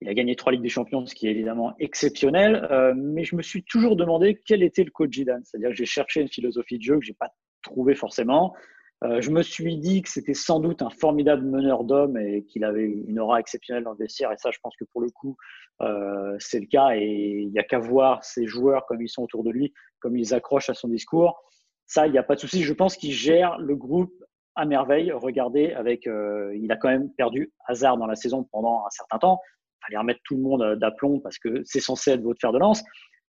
il a gagné trois Ligues des Champions, ce qui est évidemment exceptionnel, euh, mais je me suis toujours demandé quel était le coach Zidane. C'est-à-dire que j'ai cherché une philosophie de jeu que j'ai pas trouvé forcément. Euh, je me suis dit que c'était sans doute un formidable meneur d'hommes et qu'il avait une aura exceptionnelle dans le vestiaire. Et ça, je pense que pour le coup, euh, c'est le cas. Et il n'y a qu'à voir ces joueurs comme ils sont autour de lui, comme ils accrochent à son discours. Ça, il n'y a pas de souci. Je pense qu'il gère le groupe à merveille. Regardez, avec, il a quand même perdu hasard dans la saison pendant un certain temps fallait remettre tout le monde euh, d'aplomb parce que c'est censé être votre fer de lance.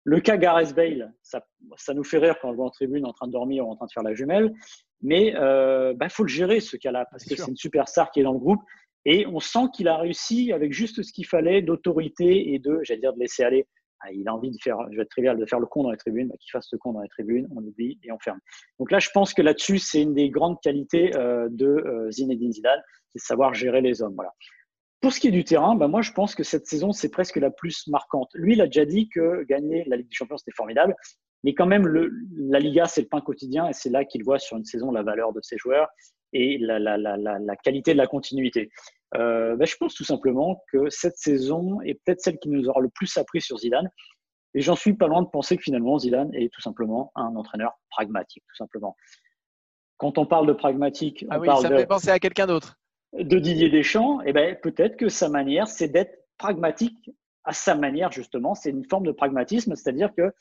Le cas Gareth Bale, ça, ça, nous fait rire quand on le voit en tribune en train de dormir ou en train de faire la jumelle, mais il euh, bah, faut le gérer ce cas-là parce que c'est une superstar qui est dans le groupe et on sent qu'il a réussi avec juste ce qu'il fallait d'autorité et de, j'allais dire, de laisser aller. Ah, il a envie de faire, je vais être trivial, de faire le con dans les tribunes, bah, qu'il fasse le con dans les tribunes, on oublie et on ferme. Donc là, je pense que là-dessus, c'est une des grandes qualités euh, de Zinedine Zidane, c'est de savoir gérer les hommes. Voilà. Pour ce qui est du terrain, bah moi je pense que cette saison c'est presque la plus marquante. Lui, il a déjà dit que gagner la Ligue des Champions c'était formidable, mais quand même le, la Liga c'est le pain quotidien et c'est là qu'il voit sur une saison la valeur de ses joueurs et la, la, la, la qualité de la continuité. Euh, bah, je pense tout simplement que cette saison est peut-être celle qui nous aura le plus appris sur Zidane. Et j'en suis pas loin de penser que finalement Zidane est tout simplement un entraîneur pragmatique, tout simplement. Quand on parle de pragmatique, ah on oui, parle ça de... me fait penser à quelqu'un d'autre de Didier Deschamps, eh ben, peut-être que sa manière, c'est d'être pragmatique à sa manière, justement. C'est une forme de pragmatisme, c'est-à-dire que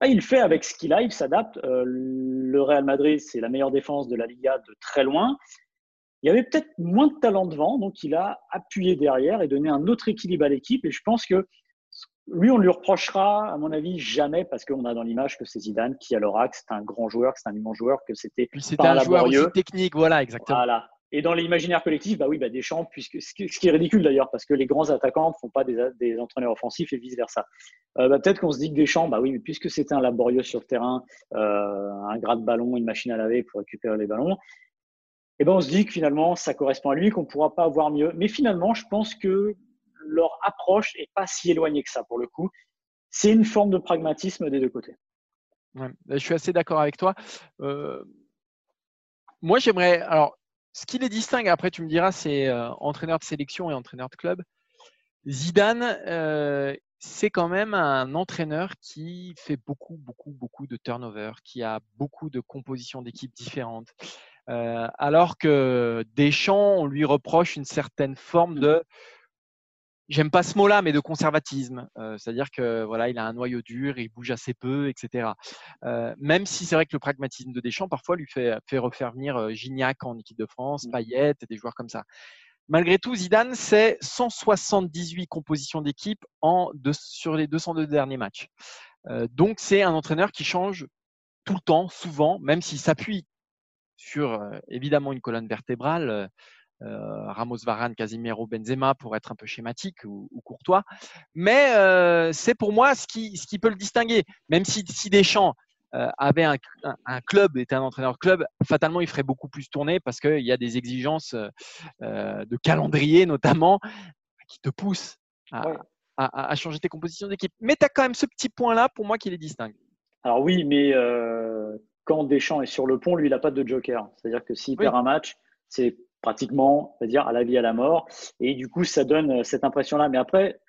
bah, il fait avec ce qu'il a, il s'adapte. Euh, le Real Madrid, c'est la meilleure défense de la Liga de très loin. Il y avait peut-être moins de talent devant, donc il a appuyé derrière et donné un autre équilibre à l'équipe. Et je pense que lui, on ne lui reprochera, à mon avis, jamais, parce qu'on a dans l'image que c'est Zidane qui, à l'oracle, c'est un grand joueur, que c'est un immense joueur, que c'était C'était un joueur aussi technique, voilà, exactement. Voilà. Et dans l'imaginaire collectif, bah oui, bah Deschamps, puisque ce qui, est ridicule d'ailleurs, parce que les grands attaquants ne font pas des, entraîneurs offensifs et vice versa. Euh, bah, Peut-être qu'on se dit que Deschamps, bah oui, mais puisque c'était un laborieux sur le terrain, euh, un gras de ballon, une machine à laver pour récupérer les ballons, et eh ben on se dit que finalement ça correspond à lui, qu'on ne pourra pas avoir mieux. Mais finalement, je pense que leur approche est pas si éloignée que ça pour le coup. C'est une forme de pragmatisme des deux côtés. Je suis assez d'accord avec toi. Euh, moi, j'aimerais. Alors, ce qui les distingue, après tu me diras, c'est euh, entraîneur de sélection et entraîneur de club. Zidane, euh, c'est quand même un entraîneur qui fait beaucoup, beaucoup, beaucoup de turnover, qui a beaucoup de compositions d'équipes différentes. Euh, alors que Deschamps, on lui reproche une certaine forme de j'aime pas ce mot-là, mais de conservatisme. Euh, c'est-à-dire que voilà, il a un noyau dur, il bouge assez peu, etc. Euh, même si c'est vrai que le pragmatisme de Deschamps parfois lui fait, fait refaire venir euh, Gignac en équipe de France, mmh. Payet, des joueurs comme ça. Malgré tout, Zidane, c'est 178 compositions d'équipe en sur les 202 derniers matchs. donc c'est un entraîneur qui change tout le temps, souvent, même s'il s'appuie sur évidemment une colonne vertébrale. Euh, Ramos, Varane, Casimiro, Benzema pour être un peu schématique ou, courtois. Mais euh, c'est pour moi ce qui, ce qui peut le distinguer. Même si, si Deschamps euh, avait un, club, était un entraîneur club, fatalement il ferait beaucoup plus tourner parce qu'il y a des exigences de calendrier notamment qui te poussent à, changer tes compositions d'équipe. Mais tu as quand même ce petit point-là pour moi qui les distingue. Alors oui, mais quand Deschamps est sur le pont, lui, il n'a pas de joker. C'est-à-dire que s'il perd un match, c'est pratiquement, c'est-à-dire à la vie, à la mort. Et du coup, ça donne euh, cette impression-là. Mais après,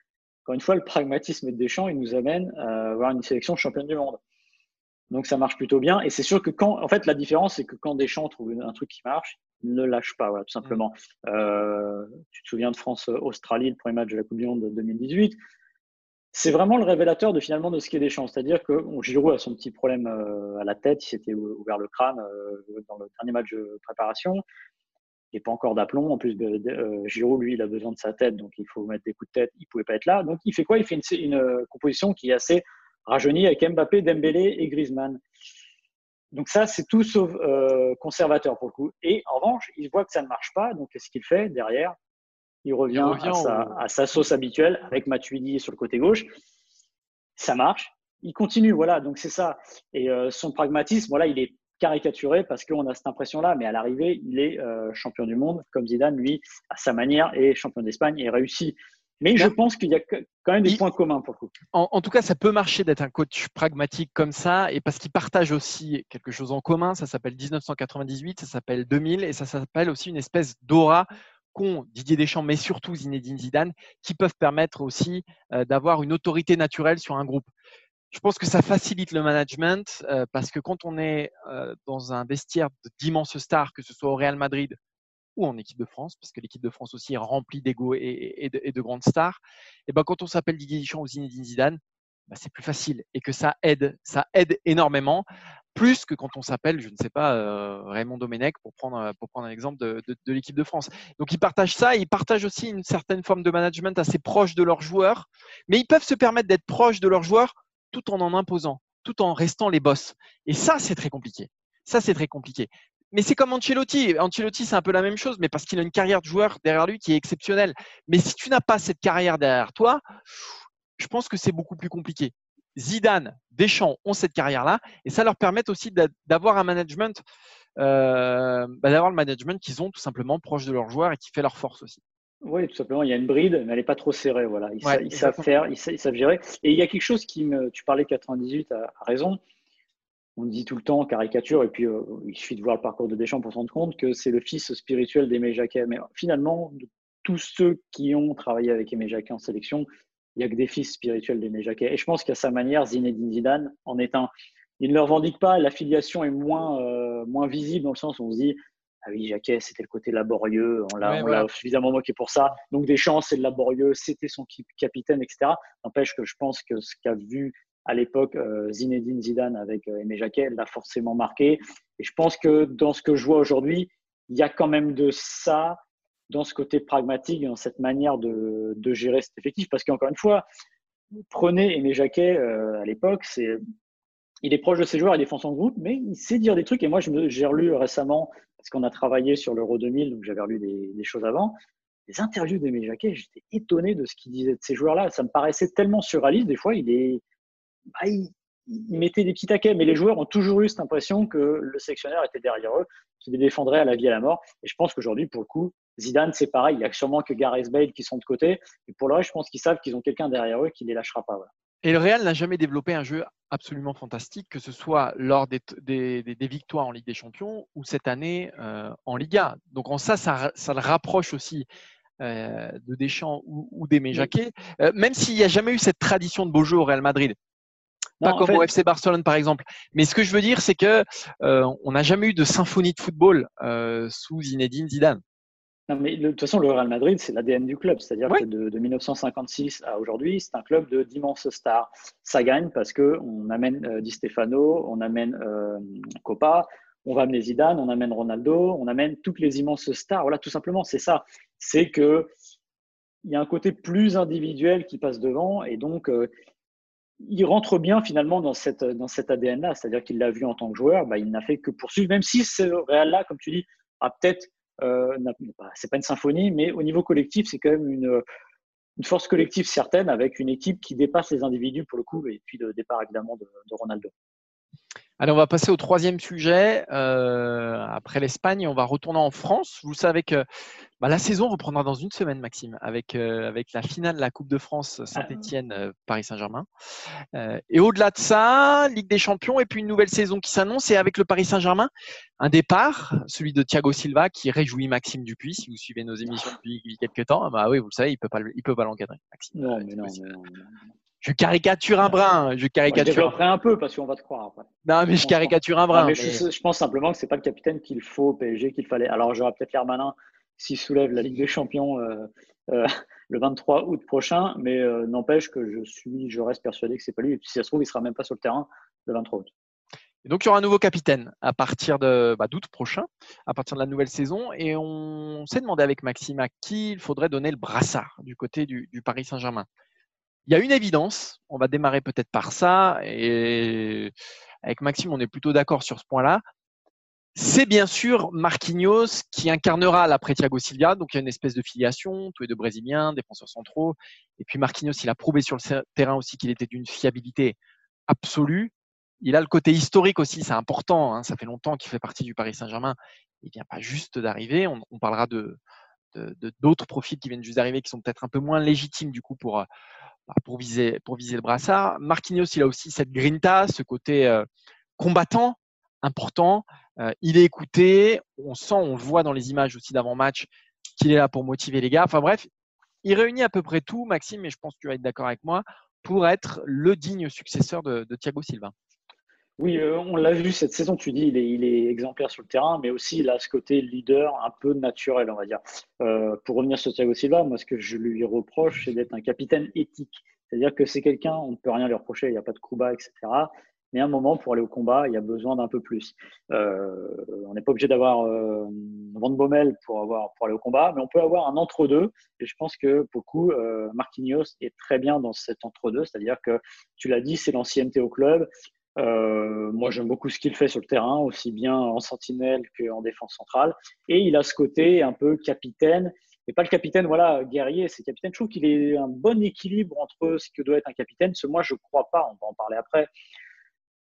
encore une fois, le pragmatisme de Deschamps, il nous amène à avoir une sélection championne du monde. Donc ça marche plutôt bien. Et c'est sûr que quand, en fait, la différence, c'est que quand Deschamps trouve un truc qui marche, il ne lâche pas, voilà, tout simplement. Euh, tu te souviens de France-Australie, le premier match de la Coupe du Monde de 2018. C'est vraiment le révélateur de finalement de ce qu'est Deschamps. C'est-à-dire que Giroud a son petit problème euh, à la tête, il s'était ouvert le crâne dans le dernier match de préparation il pas encore d'aplomb. En plus, euh, Giroud, lui, il a besoin de sa tête, donc il faut mettre des coups de tête. Il pouvait pas être là. Donc, il fait quoi? Il fait une, euh, composition qui est assez rajeunie avec Mbappé, Dembélé et Griezmann. Donc ça, c'est tout sauf euh, conservateur pour le coup. Et en revanche, il voit que ça ne marche pas. Donc, qu'est-ce qu'il fait derrière? Il revient, à, sa, sauce habituelle avec Matuidi sur le côté gauche. Ça marche. Il continue, voilà. Donc c'est ça. Et son pragmatisme, voilà, il est caricaturé parce qu'on a cette impression-là, mais à l'arrivée, il est euh, champion du monde, comme Zidane, lui, à sa manière, est champion d'Espagne et réussit. Mais je pense qu'il y a quand même des points communs pour vous. En, tout cas, ça peut marcher d'être un coach pragmatique comme ça, et parce qu'il partage aussi quelque chose en commun. Ça s'appelle 1998, ça s'appelle 2000, et ça s'appelle aussi une espèce d'aura qu'ont Didier Deschamps, mais surtout Zinedine Zidane, qui peuvent permettre aussi euh, d'avoir une autorité naturelle sur un groupe. Je pense que ça facilite le management euh, parce que quand on est euh, dans un vestiaire d'immenses stars, que ce soit au Real Madrid ou en équipe de France, parce que l'équipe de France aussi est remplie d'ego et, de, grandes stars, et ben quand on s'appelle Didier Deschamps ou Zinedine Zidane, ben c'est plus facile et que ça aide, ça aide énormément, plus que quand on s'appelle, je ne sais pas, euh, Raymond Domenech pour prendre pour prendre un exemple de, de l'équipe de France. Donc ils partagent ça, ils partagent aussi une certaine forme de management assez proche de leurs joueurs, mais ils peuvent se permettre d'être proches de leurs joueurs tout en en imposant, tout en restant les boss. Et ça, c'est très compliqué. Ça, c'est très compliqué mais c'est comme Ancelotti. Ancelotti, c'est un peu la même chose, mais parce qu'il a une carrière de joueur derrière lui qui est exceptionnelle. Mais si tu n'as pas cette carrière derrière toi, je pense que c'est beaucoup plus compliqué. Zidane, Deschamps ont cette carrière-là, et ça leur permet aussi d'avoir un management, euh, bah, d'avoir le management qu'ils ont tout simplement proche de leurs joueurs et qui fait leur force aussi. Oui, tout simplement, il y a une bride, mais elle n'est pas trop serrée. Voilà. Ils, savent faire, ils savent, gérer. Et il y a quelque chose qui me. Tu parlais 98 à raison on dit tout le temps caricature, et puis euh, il suffit de voir le parcours de Deschamps pour se rendre compte que c'est le fils spirituel d'Aimé Jacquet. Mais finalement, de tous ceux qui ont travaillé avec Aimé Jacquet en sélection, il n'y a que des fils spirituels d'Aimé Jacquet. Et je pense qu'à sa manière, Zinedine Zidane en est un. Il ne le revendique pas, l'affiliation est moins, euh, moins visible dans le sens où on se dit Ah oui, Jacquet, c'était le côté laborieux, on l'a suffisamment moqué pour ça. Donc Deschamps, c'est le laborieux, c'était son capitaine, etc. N'empêche que je pense que ce qu'a vu à l'époque, euh, Zinedine Zidane avec euh, Aimé Jacquet l'a forcément marqué. Et je pense que dans ce que je vois aujourd'hui, il y a quand même de ça dans ce côté pragmatique, dans cette manière de, de gérer cet effectif. Parce qu'encore une fois, prenez Aimé Jacquet euh, à l'époque, c'est il est proche de ses joueurs, il défend son groupe, mais il sait dire des trucs. Et moi, j'ai relu récemment, parce qu'on a travaillé sur l'Euro 2000, donc j'avais relu des, choses avant, des interviews d'Aimé Jacquet, j'étais étonné de ce qu'il disait de ces joueurs-là. Ça me paraissait tellement surréaliste. Des fois, il est, bah, mettait des petits taquets, mais les joueurs ont toujours eu cette impression que le sélectionneur était derrière eux, qu'il les défendrait à la vie et à la mort. Et je pense qu'aujourd'hui, pour le coup, Zidane, c'est pareil. Il n'y a sûrement que Gareth Bale qui sont de côté. Et pour le reste, je pense qu'ils savent qu'ils ont quelqu'un derrière eux qui ne les lâchera pas. Et le Real n'a jamais développé un jeu absolument fantastique, que ce soit lors des, victoires en Ligue des Champions ou cette année euh, en Liga. Donc en ça, ça, le rapproche aussi euh, de Deschamps ou, ou d'Aimé Jacquet, euh, même s'il n'y a jamais eu cette tradition de beau jeu au Real Madrid pas comme au FC Barcelone par exemple. Mais ce que je veux dire, c'est que euh, on n'a jamais eu de symphonie de football euh, sous Zinedine Zidane. Non, mais de toute façon, le Real Madrid, c'est l'ADN du club. C'est-à-dire que de, 1956 à aujourd'hui, c'est un club de d'immenses stars. Ça gagne parce qu'on amène euh, Di Stefano, on amène euh, Copa, on va amener Zidane, on amène Ronaldo, on amène toutes les immenses stars. Voilà, tout simplement, c'est ça. C'est que il y a un côté plus individuel qui passe devant et donc il rentre bien finalement dans, cette, dans cet ADN-là, c'est-à-dire qu'il l'a vu en tant que joueur, bah, il n'a fait que poursuivre, même si ce Real-là, comme tu dis, a peut-être, euh, c'est pas une symphonie, mais au niveau collectif, c'est quand même une, une, force collective certaine avec une équipe qui dépasse les individus pour le coup, et puis le départ évidemment de, de Ronaldo. Allez, on va passer au troisième sujet. Euh, après l'Espagne, on va retourner en France. Vous savez que bah, la saison reprendra dans une semaine, Maxime, avec, euh, avec la finale de la Coupe de France Saint-Étienne-Paris ah. Saint-Germain. Euh, et au-delà de ça, Ligue des Champions et puis une nouvelle saison qui s'annonce. Et avec le Paris Saint-Germain, un départ, celui de Thiago Silva, qui réjouit Maxime Dupuis. Si vous suivez nos émissions depuis quelques temps, bah oui, vous le savez, il ne peut pas l'encadrer. Non, mais non, mais non. Je caricature un brin. Je caricature. Je un peu parce qu'on va te croire après. Non, mais je caricature un brin. Je, pense simplement que c'est pas le capitaine qu'il faut au PSG qu'il fallait. Alors j'aurais peut-être l'air malin s'il soulève la Ligue des Champions euh, euh, le 23 août prochain, mais euh, n'empêche que je suis, je reste persuadé que c'est pas lui. Et puis si ça se trouve, il sera même pas sur le terrain le 23 août. Et donc il y aura un nouveau capitaine à partir de bah, d'août prochain, à partir de la nouvelle saison, et on s'est demandé avec Maxime à qui il faudrait donner le brassard du côté du Paris Saint-Germain il y a une évidence, on va démarrer peut-être par ça, et avec Maxime, on est plutôt d'accord sur ce point-là. C'est bien sûr Marquinhos qui incarnera l'après Thiago Silva, donc il y a une espèce de filiation, tous les deux brésiliens, défenseurs centraux. Et puis Marquinhos, il a prouvé sur le terrain aussi qu'il était d'une fiabilité absolue. Il a le côté historique aussi, c'est important, hein. ça fait longtemps qu'il fait partie du Paris Saint-Germain. Il vient pas juste d'arriver, on, parlera de, d'autres profils qui viennent juste d'arriver, qui sont peut-être un peu moins légitimes du coup pour, bah, pour, viser, pour viser le brassard. Marquinhos, il a aussi cette grinta, ce côté combattant important. il est écouté, on sent, on le voit dans les images aussi d'avant-match qu'il est là pour motiver les gars. Enfin bref, il réunit à peu près tout, Maxime, et je pense que tu vas être d'accord avec moi, pour être le digne successeur de, Thiago Silva. Oui, euh, on l'a vu cette saison, tu dis, il est, exemplaire sur le terrain, mais aussi il a ce côté leader un peu naturel, on va dire. Euh, pour revenir sur Thiago Silva, moi ce que je lui reproche, c'est d'être un capitaine éthique. C'est-à-dire que c'est quelqu'un, on ne peut rien lui reprocher, il n'y a pas de coup bas, etc mais à un moment, pour aller au combat, il y a besoin d'un peu plus. Euh, on n'est pas obligé d'avoir euh, Van Bommel pour, pour aller au combat, mais on peut avoir un entre-deux. Et je pense que beaucoup, euh, Marquinhos est très bien dans cet entre-deux, c'est-à-dire que tu l'as dit, c'est l'ancienneté au club. Euh, moi, j'aime beaucoup ce qu'il fait sur le terrain, aussi bien en sentinelle qu'en défense centrale. Et il a ce côté un peu capitaine, mais pas le capitaine, voilà, guerrier, c'est capitaine. Je trouve qu'il est un bon équilibre entre ce que doit être un capitaine. Ce moi, je crois pas, on va en parler après,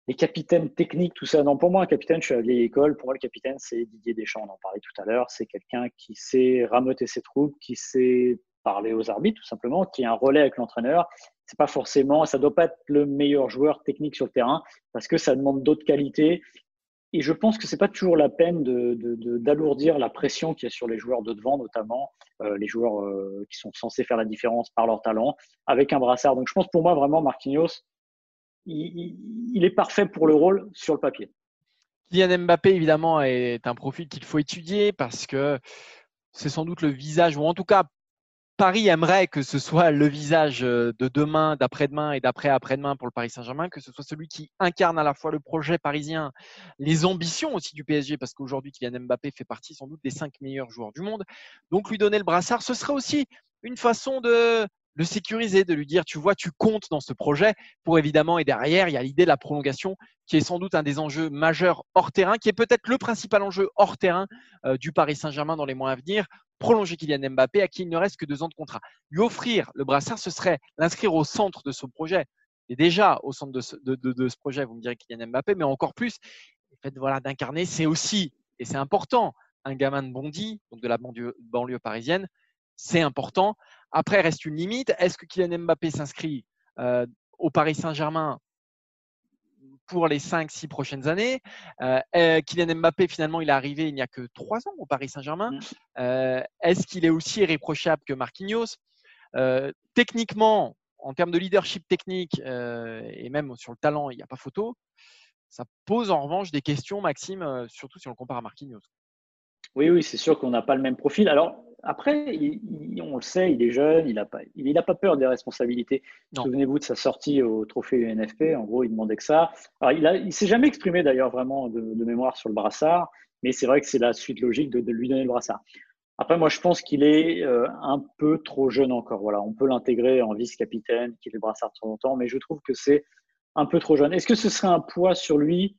les capitaines techniques, tout ça. Non, pour moi, un capitaine, je suis à la vieille école. Pour moi, le capitaine, c'est Didier Deschamps. On en parlait tout à l'heure. C'est quelqu'un qui sait rameuter ses troupes, qui sait parler aux arbitres, tout simplement, qui est un relais avec l'entraîneur. C'est pas forcément, ça doit pas être le meilleur joueur technique sur le terrain parce que ça demande d'autres qualités. Et je pense que c'est pas toujours la peine d'alourdir de, la pression qu'il y a sur les joueurs de devant, notamment euh, les joueurs euh, qui sont censés faire la différence par leur talent, avec un brassard. Donc je pense pour moi vraiment Marquinhos, il, est parfait pour le rôle sur le papier. Kylian Mbappé, évidemment, est un profil qu'il faut étudier parce que c'est sans doute le visage, ou en tout cas, Paris aimerait que ce soit le visage de demain, d'après-demain et d'après-après-demain pour le Paris Saint-Germain, que ce soit celui qui incarne à la fois le projet parisien, les ambitions aussi du PSG, parce qu'aujourd'hui, Kylian Mbappé fait partie sans doute des cinq meilleurs joueurs du monde. Donc, lui donner le brassard, ce serait aussi une façon de le sécuriser, de lui dire, tu vois, tu comptes dans ce projet pour évidemment, et derrière, il y a l'idée de la prolongation qui est sans doute un des enjeux majeurs hors terrain, qui est peut-être le principal enjeu hors terrain euh, du Paris Saint-Germain dans les mois à venir, prolonger Kylian Mbappé à qui il ne reste que deux ans de contrat. Lui offrir le brassard, ce serait l'inscrire au centre de ce projet. Et déjà au centre de ce, de, ce projet, vous me direz Kylian Mbappé, mais encore plus, le fait voilà, d'incarner, c'est aussi, et c'est important, un gamin de Bondy, donc de la banlieue parisienne, c'est important. Après, reste une limite. Est-ce que Kylian Mbappé s'inscrit euh, au Paris Saint-Germain pour les 5-6 prochaines années? Euh, euh, Kylian Mbappé, finalement, il est arrivé il n'y a que 3 ans au Paris Saint-Germain. Mm. Est-ce qu'il est aussi irréprochable que Marquinhos? Techniquement, en termes de leadership technique et même sur le talent, il n'y a pas photo. Ça pose en revanche des questions, Maxime, surtout si on le compare à Marquinhos. Oui, oui, c'est sûr qu'on n'a pas le même profil. Alors, après, on le sait, il est jeune, il n'a pas, il, pas peur des responsabilités. Souvenez-vous de sa sortie au trophée UNFP. En gros, il demandait que ça. Alors, il ne s'est jamais exprimé d'ailleurs vraiment de, mémoire sur le brassard, mais c'est vrai que c'est la suite logique de, lui donner le brassard. Après, moi, je pense qu'il est euh, un peu trop jeune encore. Voilà, on peut l'intégrer en vice-capitaine, qu'il ait le brassard trop longtemps, mais je trouve que c'est un peu trop jeune. Est-ce que ce serait un poids sur lui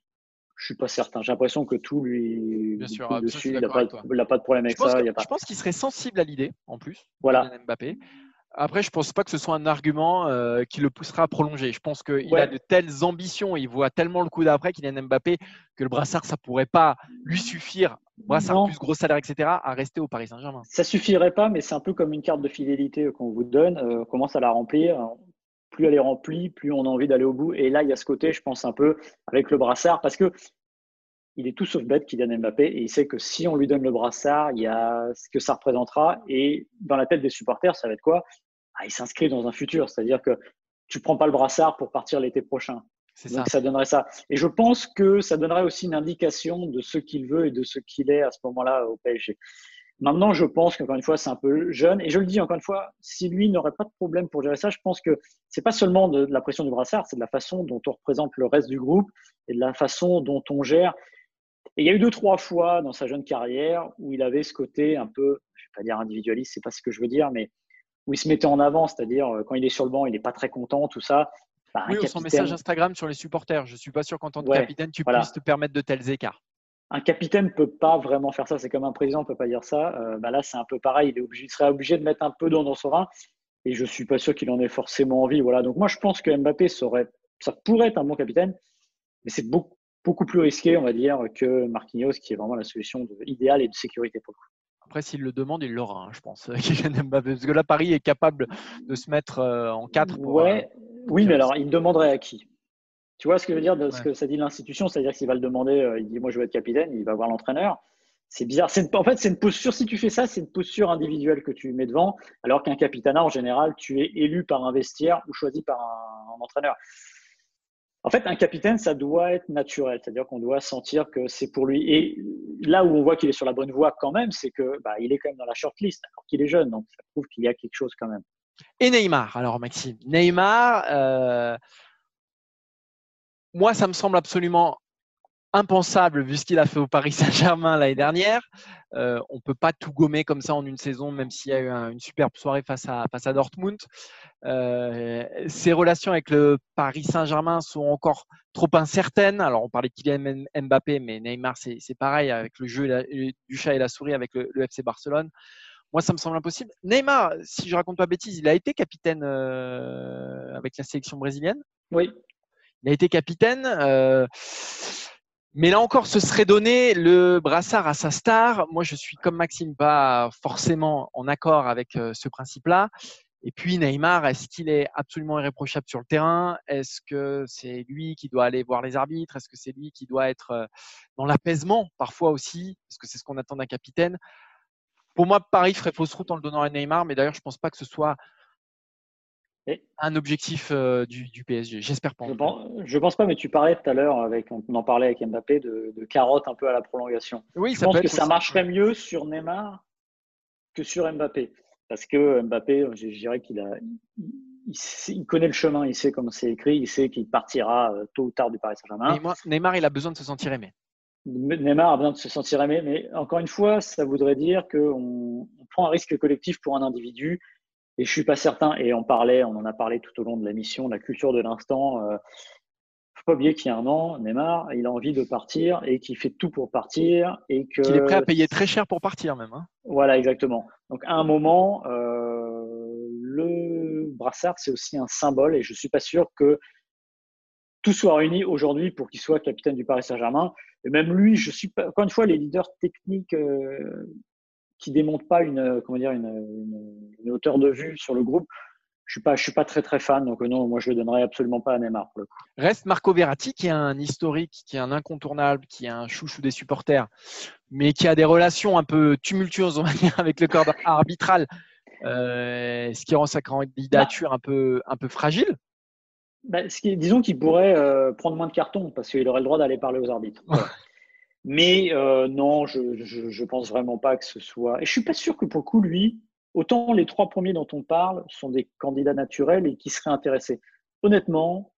je suis pas certain. J'ai l'impression que tout lui Bien sûr, dessus. Il n'a pas, pas, de problème avec ça. Je pense qu'il serait sensible à l'idée, en plus, voilà. Mbappé. Après, je pense pas que ce soit un argument euh, qui le poussera à prolonger. Je pense qu'il a de telles ambitions, il voit tellement le coup d'après qu'il a Mbappé que le brassard, ça pourrait pas lui suffire, brassard plus gros salaire, etc., à rester au Paris Saint-Germain. Ça suffirait pas, mais c'est un peu comme une carte de fidélité qu'on vous donne. Euh, on commence à la remplir plus elle est remplie, plus on a envie d'aller au bout. Et là, il y a ce côté, je pense, un peu avec le brassard, parce que il est tout sauf bête Kylian Mbappé et il sait que si on lui donne le brassard, il y a ce que ça représentera. Et dans la tête des supporters, ça va être quoi? Ah, Il s'inscrit dans un futur, c'est-à-dire que tu prends pas le brassard pour partir l'été prochain. Ça. ça donnerait ça. Et je pense que ça donnerait aussi une indication de ce qu'il veut et de ce qu'il est à ce moment-là au PSG. Maintenant, je pense qu'encore une fois, c'est un peu jeune. Et je le dis encore une fois, si lui n'aurait pas de problème pour gérer ça, je pense que c'est pas seulement de, la pression du brassard, c'est de la façon dont on représente le reste du groupe et de la façon dont on gère. Et il y a eu deux, trois fois dans sa jeune carrière où il avait ce côté un peu, je vais pas dire individualiste, c'est pas ce que je veux dire, mais où il se mettait en avant, c'est-à-dire euh, quand il est sur le banc, il n'est pas très content, tout ça. Bah, oui, son message Instagram sur les supporters. Je suis pas sûr qu'en tant que capitaine, tu puisses te permettre de tels écarts un capitaine ne peut pas vraiment faire ça. C'est comme un président ne peut pas dire ça. Euh, bah là, c'est un peu pareil. Il, est obligé, serait obligé de mettre un peu d'eau dans son vin. Et je ne suis pas sûr qu'il en ait forcément envie. Voilà. Donc moi, je pense que Mbappé serait, ça pourrait être un bon capitaine, mais c'est beaucoup, beaucoup plus risqué, on va dire, que Marquinhos, qui est vraiment la solution idéale et de sécurité pour Après, s'il le demande, il l'aura, hein, je pense. Parce que là, Paris est capable de se mettre en quatre. ouais. oui, mais alors, il demanderait à qui? Tu vois ce que je veux dire de ce que ça dit l'institution C'est-à-dire qu'il va le demander, il dit Moi, je veux être capitaine, il va voir l'entraîneur c'est bizarre. en fait, c'est une posture, si tu fais ça, c'est une posture individuelle que tu mets devant, alors qu'un capitanat, en général, tu es élu par un vestiaire ou choisi par un, entraîneur. En fait, un capitaine, ça doit être naturel, c'est-à-dire qu'on doit sentir que c'est pour lui. Et là où on voit qu'il est sur la bonne voie quand même, c'est que bah, il est quand même dans la shortlist, alors qu'il est jeune, donc ça prouve qu'il y a quelque chose quand même. Et Neymar, alors Maxime, Neymar, euh, moi, ça me semble absolument impensable vu ce qu'il a fait au Paris Saint-Germain l'année dernière. Euh, on ne peut pas tout gommer comme ça en une saison, même s'il y a eu une superbe soirée face à, face à Dortmund. Euh, ses relations avec le Paris Saint-Germain sont encore trop incertaines. Alors, on parlait de Kylian Mbappé, mais Neymar, c'est pareil avec le jeu du chat et la souris avec le, FC Barcelone. Moi, ça me semble impossible. Neymar, si je raconte pas bêtise, il a été capitaine euh, avec la sélection brésilienne. Oui. Il a été capitaine. Mais là encore, ce serait donner le brassard à sa star. Moi, je suis comme Maxime, pas forcément en accord avec euh, ce principe-là. Et puis Neymar, est-ce qu'il est absolument irréprochable sur le terrain? Est-ce que c'est lui qui doit aller voir les arbitres? Est-ce que c'est lui qui doit être euh, dans l'apaisement parfois aussi? Parce que c'est ce qu'on attend d'un capitaine. Pour moi, Paris ferait fausse route en le donnant à Neymar, mais d'ailleurs, je ne pense pas que ce soit un objectif euh, du, PSG. J'espère pas. Je pense, pense pas, mais tu parlais tout à l'heure, avec, on en parlait avec Mbappé, de, de carotte un peu à la prolongation. Oui, je pense que ça marcherait mieux sur Neymar que sur Mbappé. Parce que Mbappé, je, dirais qu'il a, il, connaît le chemin, il sait comment c'est écrit, il sait qu'il partira euh, tôt ou tard du Paris Saint-Germain. Neymar, il a besoin de se sentir aimé. Neymar a besoin de se sentir aimé, mais encore une fois, ça voudrait dire qu'on on prend un risque collectif pour un individu et je suis pas certain, et on parlait, on en a parlé tout au long de la mission, la culture de l'instant. Euh, faut pas oublier qu'il y a un an, Neymar, il a envie de partir et qu'il fait tout pour partir et que. Qu'il est prêt à payer très cher pour partir même. Hein. Voilà, exactement. Donc à un moment, euh, le brassard c'est aussi un symbole et je suis pas sûr que tout soit réuni aujourd'hui pour qu'il soit capitaine du Paris Saint-Germain. Et même lui, je suis pas. Encore une fois, les leaders techniques. Euh, qui démontre pas une, comment dire, une, une, hauteur de vue sur le groupe, je suis pas, je suis pas très très fan. Donc non, moi je le donnerai absolument pas à Neymar pour le coup. Reste Marco Verratti qui est un historique, qui est un incontournable, qui est un chouchou des supporters, mais qui a des relations un peu tumultueuses on va dire, avec le corps arbitral, euh, ce qui rend sa candidature un peu un peu fragile. Bah, ce qui, disons qu'il pourrait euh, prendre moins de cartons parce qu'il aurait le droit d'aller parler aux arbitres. Mais euh, non, je, je, pense vraiment pas que ce soit. Et je suis pas sûr que pour le coup, lui, autant les trois premiers dont on parle sont des candidats naturels et qui seraient intéressés. Honnêtement,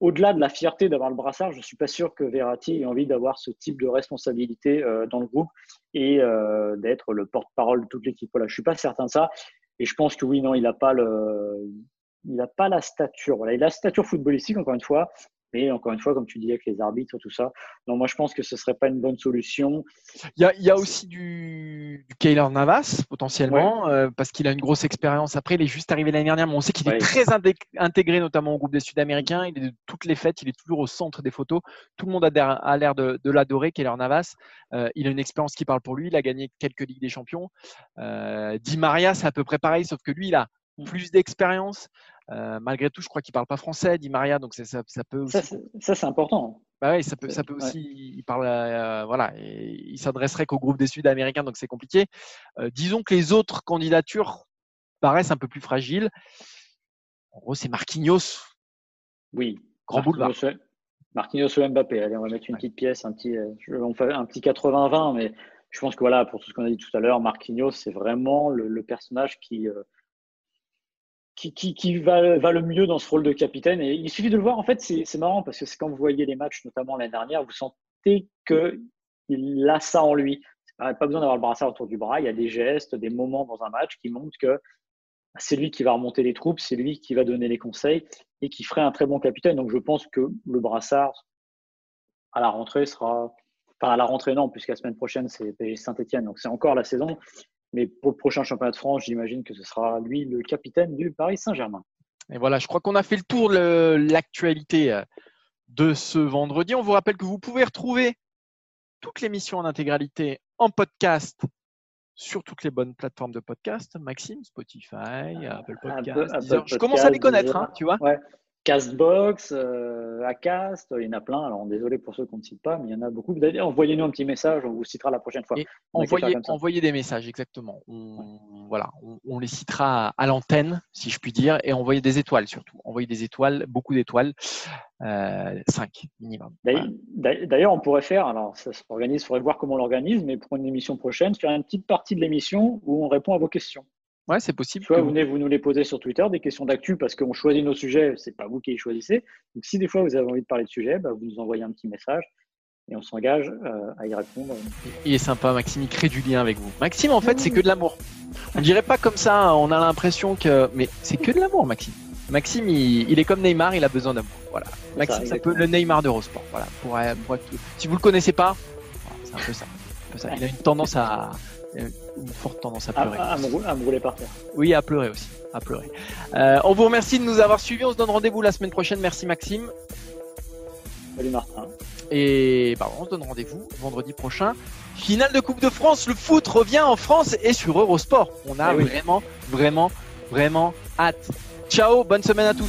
au-delà de la fierté d'avoir le brassard, je suis pas sûr que Verratti ait envie d'avoir ce type de responsabilité euh, dans le groupe et euh, d'être le porte-parole de toute l'équipe. Voilà, je suis pas certain de ça. Et je pense que oui, non, il n'a pas le, il n'a pas la stature. Voilà, il a la stature footballistique encore une fois, mais encore une fois, comme tu dis, avec les arbitres, tout ça. Non, moi, je pense que ce ne serait pas une bonne solution. Il y a, aussi du, du Navas, potentiellement, euh, parce qu'il a une grosse expérience. Après, il est juste arrivé l'année dernière, mais on sait qu'il est très intégré, notamment au groupe des Sud-Américains. Il est de toutes les fêtes, il est toujours au centre des photos. Tout le monde a l'air de, l'adorer, Keylor Navas. Euh, il a une expérience qui parle pour lui. Il a gagné quelques Ligues des Champions. Euh, Di Maria, c'est à peu près pareil, sauf que lui, il a mm. plus d'expérience. Euh, malgré tout, je crois qu'il parle pas français, dit Maria, donc ça, ça, peut aussi... Ça, c'est important. Bah oui, ça peut, ça peut aussi. Il parle, euh, voilà, et il s'adresserait qu'au groupe des Sud-Américains, donc c'est compliqué. Euh, disons que les autres candidatures paraissent un peu plus fragiles. En gros, c'est Marquinhos. Oui. Grand boulevard. Marquinhos ou Mbappé. Allez, on va mettre une petite pièce, un petit, on fait un petit 80-20, mais je pense que voilà, pour tout ce qu'on a dit tout à l'heure, Marquinhos, c'est vraiment le, personnage qui qui, va, le mieux dans ce rôle de capitaine. Il suffit de le voir, en fait, c'est marrant parce que c'est quand vous voyez les matchs, notamment l'année dernière, vous sentez qu'il a ça en lui. Pas besoin d'avoir le brassard autour du bras, il y a des gestes, des moments dans un match qui montrent que c'est lui qui va remonter les troupes, c'est lui qui va donner les conseils et qui ferait un très bon capitaine. Donc je pense que le brassard, à la rentrée, sera. Enfin, à la rentrée, non, puisqu'à la semaine prochaine, c'est Saint-Etienne, donc c'est encore la saison. Mais pour le prochain championnat de France, j'imagine que ce sera lui le capitaine du Paris Saint-Germain. Et voilà, je crois qu'on a fait le tour de l'actualité euh, de ce vendredi. On vous rappelle que vous pouvez retrouver toutes les missions en intégralité en podcast sur toutes les bonnes plateformes de podcast. Maxime, Spotify, Apple Un Podcast. Je commence à les connaître, hein, tu vois. Ouais. Castbox, euh, Acast, il y en a plein. Alors désolé pour ceux qu'on ne cite pas, mais il y en a beaucoup. D'ailleurs, Envoyez-nous un petit message, on vous citera la prochaine fois. Envoyez, des messages, exactement. On, voilà, on, on les citera à, l'antenne, si je puis dire, et envoyez des étoiles surtout. Envoyez des étoiles, beaucoup d'étoiles, euh, 5 minimum. Voilà. D'ailleurs- D'ailleurs, on pourrait faire, alors ça s'organise, il faudrait voir comment on l'organise, mais pour une émission prochaine, faire une petite partie de l'émission où on répond à vos questions. Ouais, c'est possible. Soit que vous vous- venez vous nous les poser sur Twitter, des questions d'actu, parce qu'on choisit nos sujets, c'est pas vous qui les choisissez. Donc si des fois vous avez envie de parler de sujet, bah, vous nous envoyez un petit message et on s'engage euh, à y répondre. Il est sympa, Maxime, il crée du lien avec vous. Maxime, en fait, c'est que de l'amour. On dirait pas comme ça, on a l'impression que. Mais c'est que de l'amour, Maxime. Maxime, il, il est comme Neymar, il a besoin d'amour. Voilà. ça, Maxime, c'est un peu exactement. le Neymar d'Eurosport. Voilà. Pour, euh, pour être- Si vous le connaissez pas, c'est un peu ça. Un peu ça. Il a une tendance à. Une forte tendance à pleurer. à- à me, rou- à me rouler par terre. Oui, à pleurer aussi. À pleurer. Euh, on vous remercie de nous avoir suivis. On se donne rendez-vous la semaine prochaine. Merci, Maxime. Salut Martin. Et bah, on se donne rendez-vous vendredi prochain. Finale de Coupe de France, le foot revient en France et sur Eurosport. On a Eh oui. vraiment, vraiment, vraiment hâte. Ciao, bonne semaine à tous.